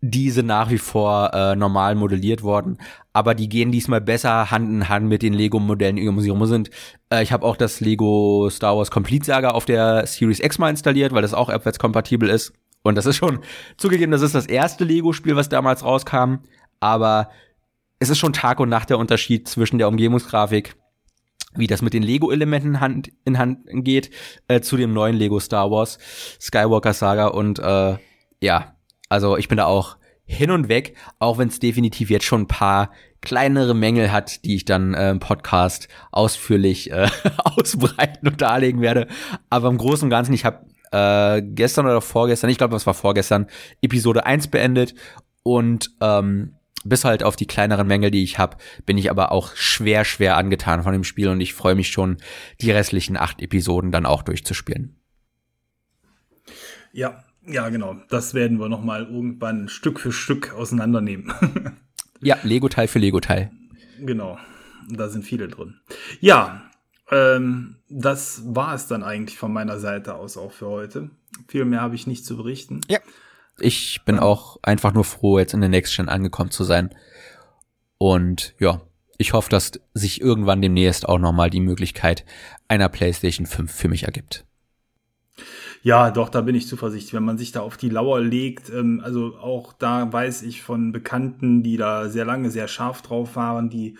diese nach wie vor äh, normal modelliert worden, aber die gehen diesmal besser Hand in Hand mit den Lego-Modellen, die im Museum sind. Äh, ich habe auch das Lego Star Wars Complete Saga auf der Series X mal installiert, weil das auch abwärtskompatibel ist. Und das ist schon zugegeben, das ist das erste Lego-Spiel, was damals rauskam, aber es ist schon Tag und Nacht der Unterschied zwischen der Umgebungsgrafik wie das mit den Lego-Elementen Hand in Hand geht, äh, zu dem neuen Lego Star Wars Skywalker Saga und äh, ja, also ich bin da auch hin und weg, auch wenn es definitiv jetzt schon ein paar kleinere Mängel hat, die ich dann äh, im Podcast ausführlich äh, ausbreiten und darlegen werde. Aber im Großen und Ganzen, ich habe äh, gestern oder vorgestern, ich glaube, es war vorgestern, Episode 1 beendet und ähm, bis halt auf die kleineren Mängel, die ich habe, bin ich aber auch schwer, schwer angetan von dem Spiel und ich freue mich schon, die restlichen acht Episoden dann auch durchzuspielen. Ja, ja, genau. Das werden wir noch mal irgendwann Stück für Stück auseinandernehmen. ja, Lego-Teil für Lego-Teil. Genau. Da sind viele drin. Ja, ähm, das war es dann eigentlich von meiner Seite aus auch für heute. Viel mehr habe ich nicht zu berichten. Ja. Ich bin ja. auch einfach nur froh, jetzt in der Next Gen angekommen zu sein. Und ja, ich hoffe, dass sich irgendwann demnächst auch noch mal die Möglichkeit einer PlayStation 5 für mich ergibt. Ja, doch, da bin ich zuversichtlich, wenn man sich da auf die Lauer legt. Ähm, also auch da weiß ich von Bekannten, die da sehr lange sehr scharf drauf waren, die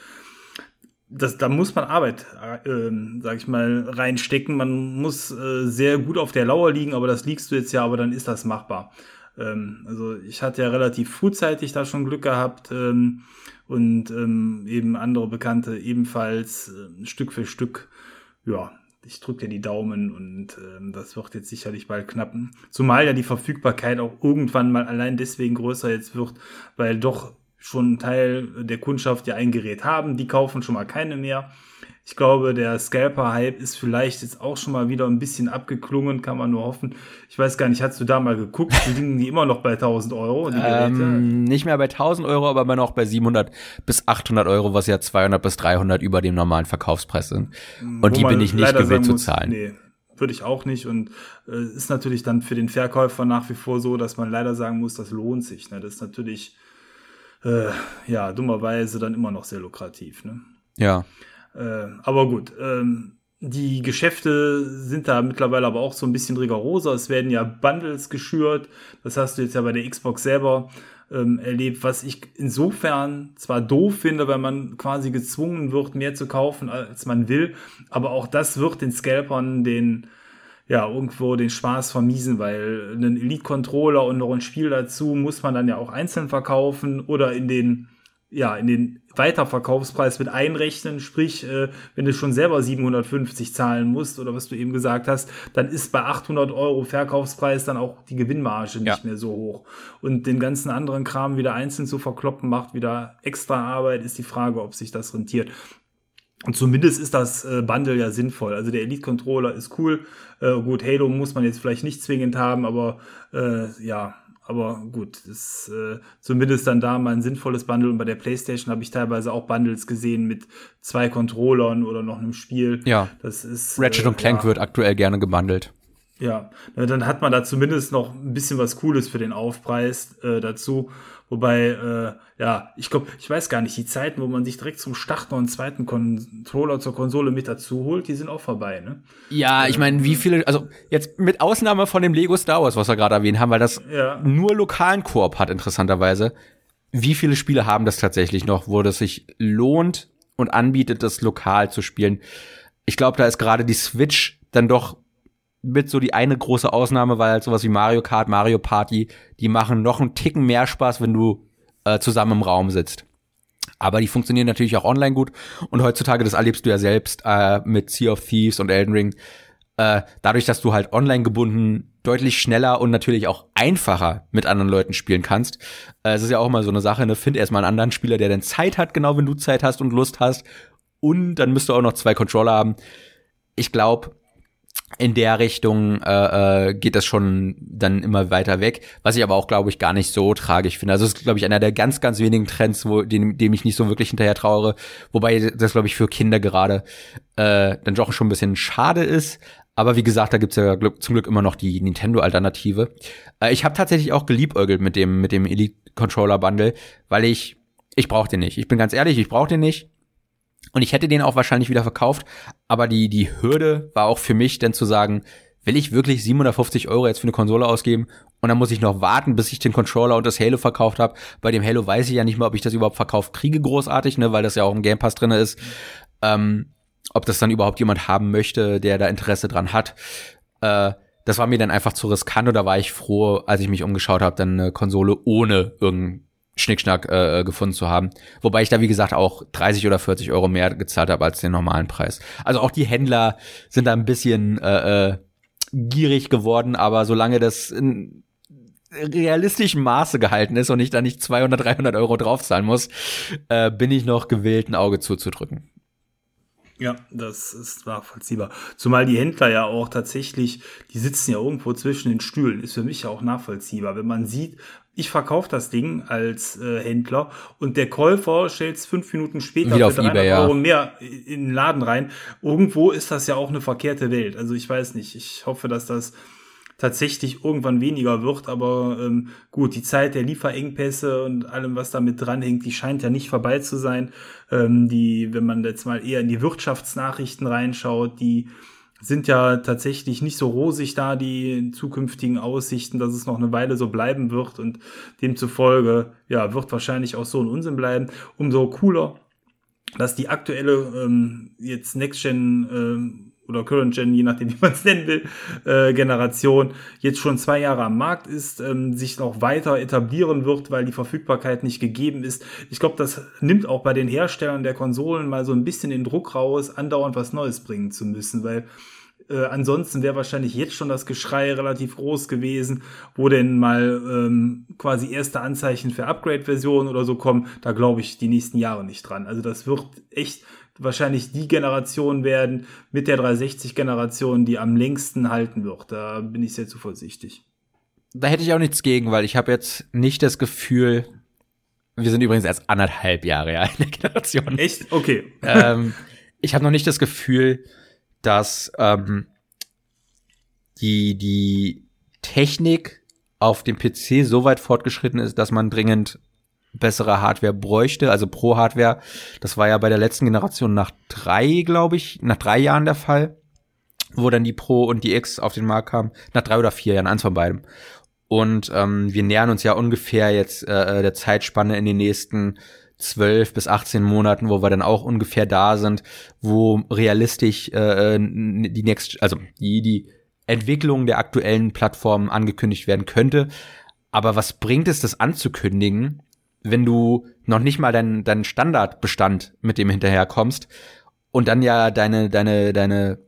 das, da muss man Arbeit, äh, sag ich mal, reinstecken. Man muss äh, sehr gut auf der Lauer liegen, aber das liegst du jetzt ja, aber dann ist das machbar. Ähm, also ich hatte ja relativ frühzeitig da schon Glück gehabt ähm, und ähm, eben andere Bekannte ebenfalls äh, Stück für Stück. Ja, ich drücke dir die Daumen und ähm, das wird jetzt sicherlich bald knappen. Zumal ja die Verfügbarkeit auch irgendwann mal allein deswegen größer jetzt wird, weil doch schon ein Teil der Kundschaft ja ein Gerät haben, die kaufen schon mal keine mehr. Ich glaube, der Scalper-Hype ist vielleicht jetzt auch schon mal wieder ein bisschen abgeklungen, kann man nur hoffen. Ich weiß gar nicht, hast du da mal geguckt? Liegen die immer noch bei 1000 Euro? Ähm, nicht mehr bei 1000 Euro, aber immer noch bei 700 bis 800 Euro, was ja 200 bis 300 über dem normalen Verkaufspreis sind. Und Wo die bin ich nicht gewillt zu zahlen. Nee, würde ich auch nicht. Und äh, ist natürlich dann für den Verkäufer nach wie vor so, dass man leider sagen muss, das lohnt sich. Ne? Das ist natürlich, äh, ja, dummerweise dann immer noch sehr lukrativ. Ne? Ja. Äh, aber gut, ähm, die Geschäfte sind da mittlerweile aber auch so ein bisschen rigoroser. Es werden ja Bundles geschürt. Das hast du jetzt ja bei der Xbox selber ähm, erlebt, was ich insofern zwar doof finde, weil man quasi gezwungen wird, mehr zu kaufen, als man will. Aber auch das wird den Scalpern den, ja, irgendwo den Spaß vermiesen, weil einen Elite-Controller und noch ein Spiel dazu muss man dann ja auch einzeln verkaufen oder in den ja, in den Weiterverkaufspreis mit einrechnen, sprich, äh, wenn du schon selber 750 zahlen musst oder was du eben gesagt hast, dann ist bei 800 Euro Verkaufspreis dann auch die Gewinnmarge nicht ja. mehr so hoch. Und den ganzen anderen Kram wieder einzeln zu verkloppen, macht wieder extra Arbeit, ist die Frage, ob sich das rentiert. Und zumindest ist das äh, Bundle ja sinnvoll. Also der Elite Controller ist cool. Äh, gut, Halo muss man jetzt vielleicht nicht zwingend haben, aber äh, ja, aber gut, ist äh, zumindest dann da mal ein sinnvolles Bundle. Und bei der PlayStation habe ich teilweise auch Bundles gesehen mit zwei Controllern oder noch einem Spiel. Ja. Das ist. Ratchet äh, und Clank ja, wird aktuell gerne gebundelt. Ja, dann hat man da zumindest noch ein bisschen was Cooles für den Aufpreis äh, dazu. Wobei, äh, ja, ich glaube, ich weiß gar nicht, die Zeiten, wo man sich direkt zum Start noch einen zweiten Controller zur Konsole mit dazu holt, die sind auch vorbei, ne? Ja, ich meine, wie viele, also jetzt mit Ausnahme von dem Lego Star Wars, was wir gerade erwähnt haben, weil das ja. nur lokalen Koop hat, interessanterweise. Wie viele Spiele haben das tatsächlich noch, wo das sich lohnt und anbietet, das lokal zu spielen? Ich glaube, da ist gerade die Switch dann doch mit so die eine große Ausnahme, weil halt sowas wie Mario Kart, Mario Party, die machen noch einen Ticken mehr Spaß, wenn du äh, zusammen im Raum sitzt. Aber die funktionieren natürlich auch online gut. Und heutzutage, das erlebst du ja selbst äh, mit Sea of Thieves und Elden Ring. Äh, dadurch, dass du halt online gebunden deutlich schneller und natürlich auch einfacher mit anderen Leuten spielen kannst. Äh, es ist ja auch immer so eine Sache, ne? Find erstmal einen anderen Spieler, der dann Zeit hat, genau wenn du Zeit hast und Lust hast. Und dann müsst du auch noch zwei Controller haben. Ich glaube, in der Richtung äh, äh, geht das schon dann immer weiter weg, was ich aber auch, glaube ich, gar nicht so tragisch finde. Also es ist, glaube ich, einer der ganz, ganz wenigen Trends, wo, dem, dem ich nicht so wirklich hinterher trauere, wobei das, glaube ich, für Kinder gerade äh, dann doch schon ein bisschen schade ist. Aber wie gesagt, da gibt's ja zum Glück immer noch die Nintendo-Alternative. Äh, ich habe tatsächlich auch geliebäugelt mit dem, mit dem Elite-Controller-Bundle, weil ich, ich brauche den nicht. Ich bin ganz ehrlich, ich brauche den nicht. Und ich hätte den auch wahrscheinlich wieder verkauft, aber die, die Hürde war auch für mich, denn zu sagen, will ich wirklich 750 Euro jetzt für eine Konsole ausgeben und dann muss ich noch warten, bis ich den Controller und das Halo verkauft habe. Bei dem Halo weiß ich ja nicht mehr, ob ich das überhaupt verkauft kriege, großartig, ne, weil das ja auch im Game Pass drinne ist. Ähm, ob das dann überhaupt jemand haben möchte, der da Interesse dran hat. Äh, das war mir dann einfach zu riskant oder war ich froh, als ich mich umgeschaut habe, dann eine Konsole ohne irgendein Schnickschnack äh, gefunden zu haben. Wobei ich da, wie gesagt, auch 30 oder 40 Euro mehr gezahlt habe als den normalen Preis. Also auch die Händler sind da ein bisschen äh, äh, gierig geworden, aber solange das in realistischen Maße gehalten ist und ich da nicht 200, 300 Euro draufzahlen muss, äh, bin ich noch gewillt, ein Auge zuzudrücken. Ja, das ist nachvollziehbar. Zumal die Händler ja auch tatsächlich, die sitzen ja irgendwo zwischen den Stühlen, ist für mich ja auch nachvollziehbar. Wenn man sieht, ich verkaufe das Ding als äh, Händler und der Käufer stellt es fünf Minuten später Wieder für 300 eBay, Euro mehr in den Laden rein. Irgendwo ist das ja auch eine verkehrte Welt. Also ich weiß nicht. Ich hoffe, dass das tatsächlich irgendwann weniger wird. Aber ähm, gut, die Zeit der Lieferengpässe und allem, was damit dranhängt, die scheint ja nicht vorbei zu sein. Ähm, die, wenn man jetzt mal eher in die Wirtschaftsnachrichten reinschaut, die sind ja tatsächlich nicht so rosig da, die zukünftigen Aussichten, dass es noch eine Weile so bleiben wird und demzufolge, ja, wird wahrscheinlich auch so ein Unsinn bleiben. Umso cooler, dass die aktuelle ähm, jetzt Next Gen ähm, oder Current Gen, je nachdem, wie man es nennen will, äh, Generation jetzt schon zwei Jahre am Markt ist, ähm, sich noch weiter etablieren wird, weil die Verfügbarkeit nicht gegeben ist. Ich glaube, das nimmt auch bei den Herstellern der Konsolen mal so ein bisschen den Druck raus, andauernd was Neues bringen zu müssen, weil äh, ansonsten wäre wahrscheinlich jetzt schon das Geschrei relativ groß gewesen, wo denn mal ähm, quasi erste Anzeichen für Upgrade-Versionen oder so kommen. Da glaube ich die nächsten Jahre nicht dran. Also das wird echt wahrscheinlich die Generation werden mit der 360-Generation, die am längsten halten wird. Da bin ich sehr zuversichtlich. Da hätte ich auch nichts gegen, weil ich habe jetzt nicht das Gefühl, wir sind übrigens erst anderthalb Jahre ja, in der Generation. Echt? Okay. ähm, ich habe noch nicht das Gefühl, dass ähm, die, die Technik auf dem PC so weit fortgeschritten ist, dass man dringend bessere Hardware bräuchte, also Pro-Hardware. Das war ja bei der letzten Generation nach drei, glaube ich, nach drei Jahren der Fall, wo dann die Pro und die X auf den Markt kamen. Nach drei oder vier Jahren, eins von beidem. Und ähm, wir nähern uns ja ungefähr jetzt äh, der Zeitspanne in den nächsten zwölf bis 18 Monaten, wo wir dann auch ungefähr da sind, wo realistisch äh, äh, die Next, also die, die Entwicklung der aktuellen Plattformen angekündigt werden könnte. Aber was bringt es, das anzukündigen, wenn du noch nicht mal deinen dein Standardbestand mit dem hinterherkommst und dann ja deine, deine, deine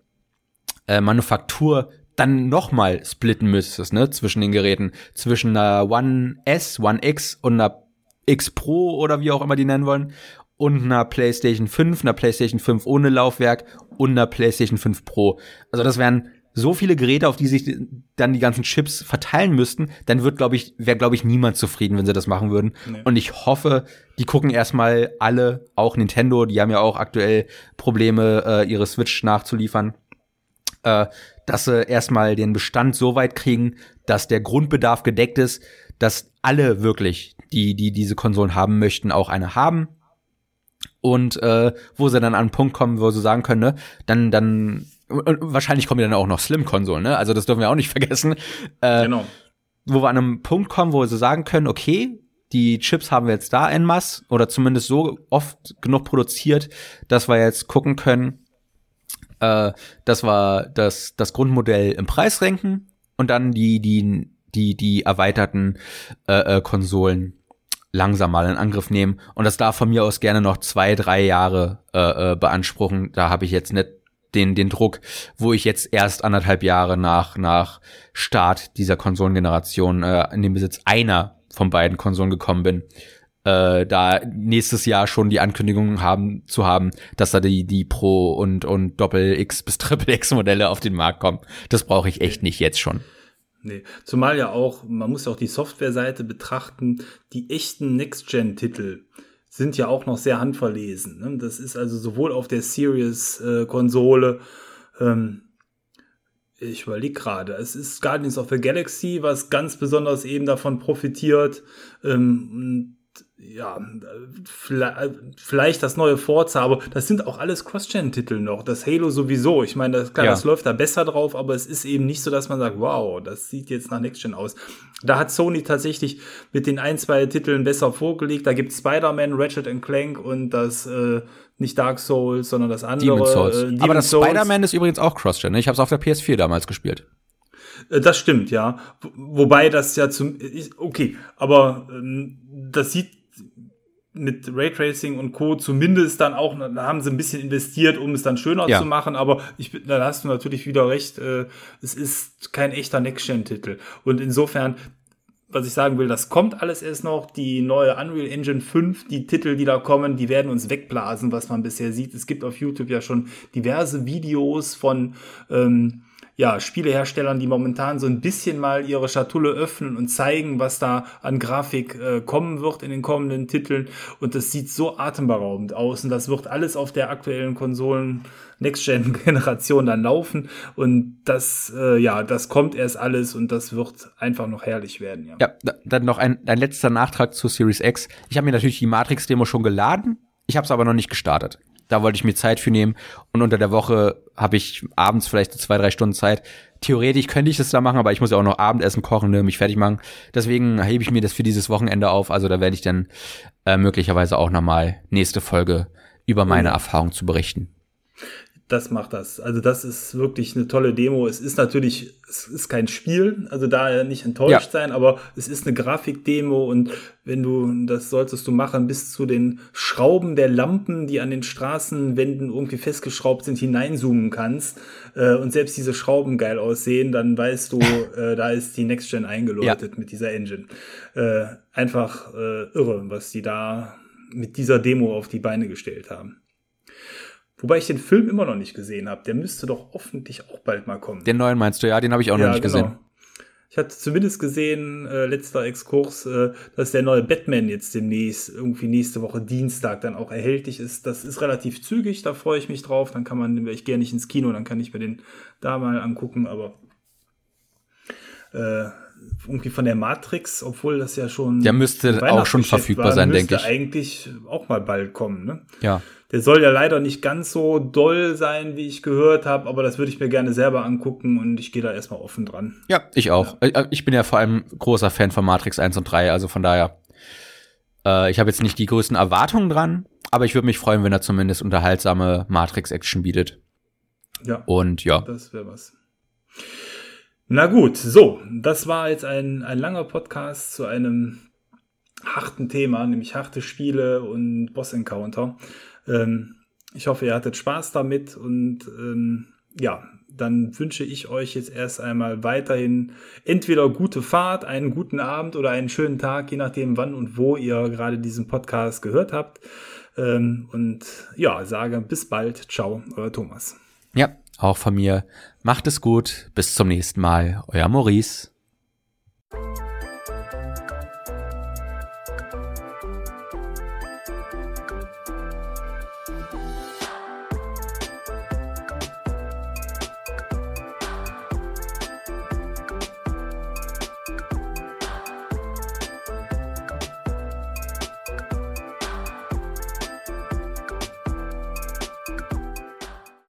äh, Manufaktur dann noch mal splitten müsstest, ne, zwischen den Geräten, zwischen einer One S, One X und einer X Pro oder wie auch immer die nennen wollen und einer PlayStation 5, einer PlayStation 5 ohne Laufwerk und einer PlayStation 5 Pro. Also das wären so viele Geräte, auf die sich dann die ganzen Chips verteilen müssten, dann wird, glaube ich, wäre, glaube ich, niemand zufrieden, wenn sie das machen würden. Nee. Und ich hoffe, die gucken erstmal alle, auch Nintendo, die haben ja auch aktuell Probleme, äh, ihre Switch nachzuliefern, äh, dass sie erstmal den Bestand so weit kriegen, dass der Grundbedarf gedeckt ist, dass alle wirklich, die, die diese Konsolen haben möchten, auch eine haben. Und äh, wo sie dann an einen Punkt kommen, wo sie sagen können, ne, dann, dann und wahrscheinlich kommen ja dann auch noch Slim-Konsolen, ne? Also das dürfen wir auch nicht vergessen. Äh, genau. Wo wir an einem Punkt kommen, wo wir so sagen können, okay, die Chips haben wir jetzt da en masse oder zumindest so oft genug produziert, dass wir jetzt gucken können, äh, dass wir das, das Grundmodell im Preis renken und dann die, die, die, die erweiterten äh, äh, Konsolen langsam mal in Angriff nehmen. Und das darf von mir aus gerne noch zwei, drei Jahre äh, äh, beanspruchen. Da habe ich jetzt nicht den, den Druck, wo ich jetzt erst anderthalb Jahre nach, nach Start dieser Konsolengeneration äh, in den Besitz einer von beiden Konsolen gekommen bin, äh, da nächstes Jahr schon die Ankündigung haben zu haben, dass da die, die Pro und, und Doppel X bis Triple X Modelle auf den Markt kommen. Das brauche ich echt nicht jetzt schon. Nee, zumal ja auch, man muss ja auch die Softwareseite betrachten, die echten Next-Gen-Titel sind ja auch noch sehr handverlesen. Ne? Das ist also sowohl auf der Series-Konsole, äh, ähm, ich überlege gerade, es ist Guardians of the Galaxy, was ganz besonders eben davon profitiert. Ähm, ja, vielleicht das neue Forza, aber das sind auch alles Cross-Gen-Titel noch. Das Halo sowieso. Ich meine, das, klar, ja. das läuft da besser drauf, aber es ist eben nicht so, dass man sagt, wow, das sieht jetzt nach Next-Gen aus. Da hat Sony tatsächlich mit den ein, zwei Titeln besser vorgelegt. Da gibt Spider-Man, Ratchet Clank und das äh, nicht Dark Souls, sondern das andere. Demon's Souls. Äh, Demon's aber das Spider-Man ist übrigens auch Cross-Gen. Ne? Ich habe es auf der PS4 damals gespielt. Äh, das stimmt, ja. Wobei das ja zum okay, aber ähm, das sieht mit Raytracing und Co. zumindest dann auch, da haben sie ein bisschen investiert, um es dann schöner ja. zu machen, aber ich, da hast du natürlich wieder recht, äh, es ist kein echter Next-Gen-Titel. Und insofern, was ich sagen will, das kommt alles erst noch, die neue Unreal Engine 5, die Titel, die da kommen, die werden uns wegblasen, was man bisher sieht. Es gibt auf YouTube ja schon diverse Videos von ähm, ja, Spieleherstellern, die momentan so ein bisschen mal ihre Schatulle öffnen und zeigen, was da an Grafik äh, kommen wird in den kommenden Titeln. Und das sieht so atemberaubend aus. Und das wird alles auf der aktuellen Konsolen Next-Gen-Generation dann laufen. Und das, äh, ja, das kommt erst alles und das wird einfach noch herrlich werden. Ja, ja dann noch ein, ein letzter Nachtrag zu Series X. Ich habe mir natürlich die Matrix-Demo schon geladen Ich habe es aber noch nicht gestartet. Da wollte ich mir Zeit für nehmen und unter der Woche habe ich abends vielleicht zwei, drei Stunden Zeit. Theoretisch könnte ich das da machen, aber ich muss ja auch noch Abendessen kochen, ne, mich fertig machen. Deswegen hebe ich mir das für dieses Wochenende auf. Also da werde ich dann äh, möglicherweise auch nochmal nächste Folge über meine mhm. Erfahrung zu berichten das macht das. Also das ist wirklich eine tolle Demo. Es ist natürlich, es ist kein Spiel, also da nicht enttäuscht ja. sein, aber es ist eine Grafikdemo und wenn du, das solltest du machen, bis zu den Schrauben der Lampen, die an den Straßenwänden irgendwie festgeschraubt sind, hineinzoomen kannst äh, und selbst diese Schrauben geil aussehen, dann weißt du, äh, da ist die Next Gen eingeläutet ja. mit dieser Engine. Äh, einfach äh, irre, was die da mit dieser Demo auf die Beine gestellt haben. Wobei ich den Film immer noch nicht gesehen habe. Der müsste doch hoffentlich auch bald mal kommen. Den neuen meinst du, ja, den habe ich auch ja, noch nicht genau. gesehen. Ich hatte zumindest gesehen, äh, letzter Exkurs, äh, dass der neue Batman jetzt demnächst, irgendwie nächste Woche Dienstag dann auch erhältlich ist. Das ist relativ zügig, da freue ich mich drauf. Dann kann man, ich gehe nicht ins Kino, dann kann ich mir den da mal angucken, aber äh, irgendwie von der Matrix, obwohl das ja schon. Der müsste auch schon verfügbar war, sein, denke ich. eigentlich auch mal bald kommen, ne? Ja. Der soll ja leider nicht ganz so doll sein, wie ich gehört habe, aber das würde ich mir gerne selber angucken und ich gehe da erstmal offen dran. Ja, ich auch. Ja. Äh, ich bin ja vor allem großer Fan von Matrix 1 und 3, also von daher. Äh, ich habe jetzt nicht die größten Erwartungen dran, aber ich würde mich freuen, wenn er zumindest unterhaltsame Matrix-Action bietet. Ja. Und ja. Das wäre was. Na gut, so, das war jetzt ein, ein langer Podcast zu einem harten Thema, nämlich harte Spiele und Boss-Encounter. Ähm, ich hoffe, ihr hattet Spaß damit und ähm, ja, dann wünsche ich euch jetzt erst einmal weiterhin entweder gute Fahrt, einen guten Abend oder einen schönen Tag, je nachdem, wann und wo ihr gerade diesen Podcast gehört habt. Ähm, und ja, sage bis bald. Ciao, euer Thomas. Ja, auch von mir. Macht es gut. Bis zum nächsten Mal. Euer Maurice.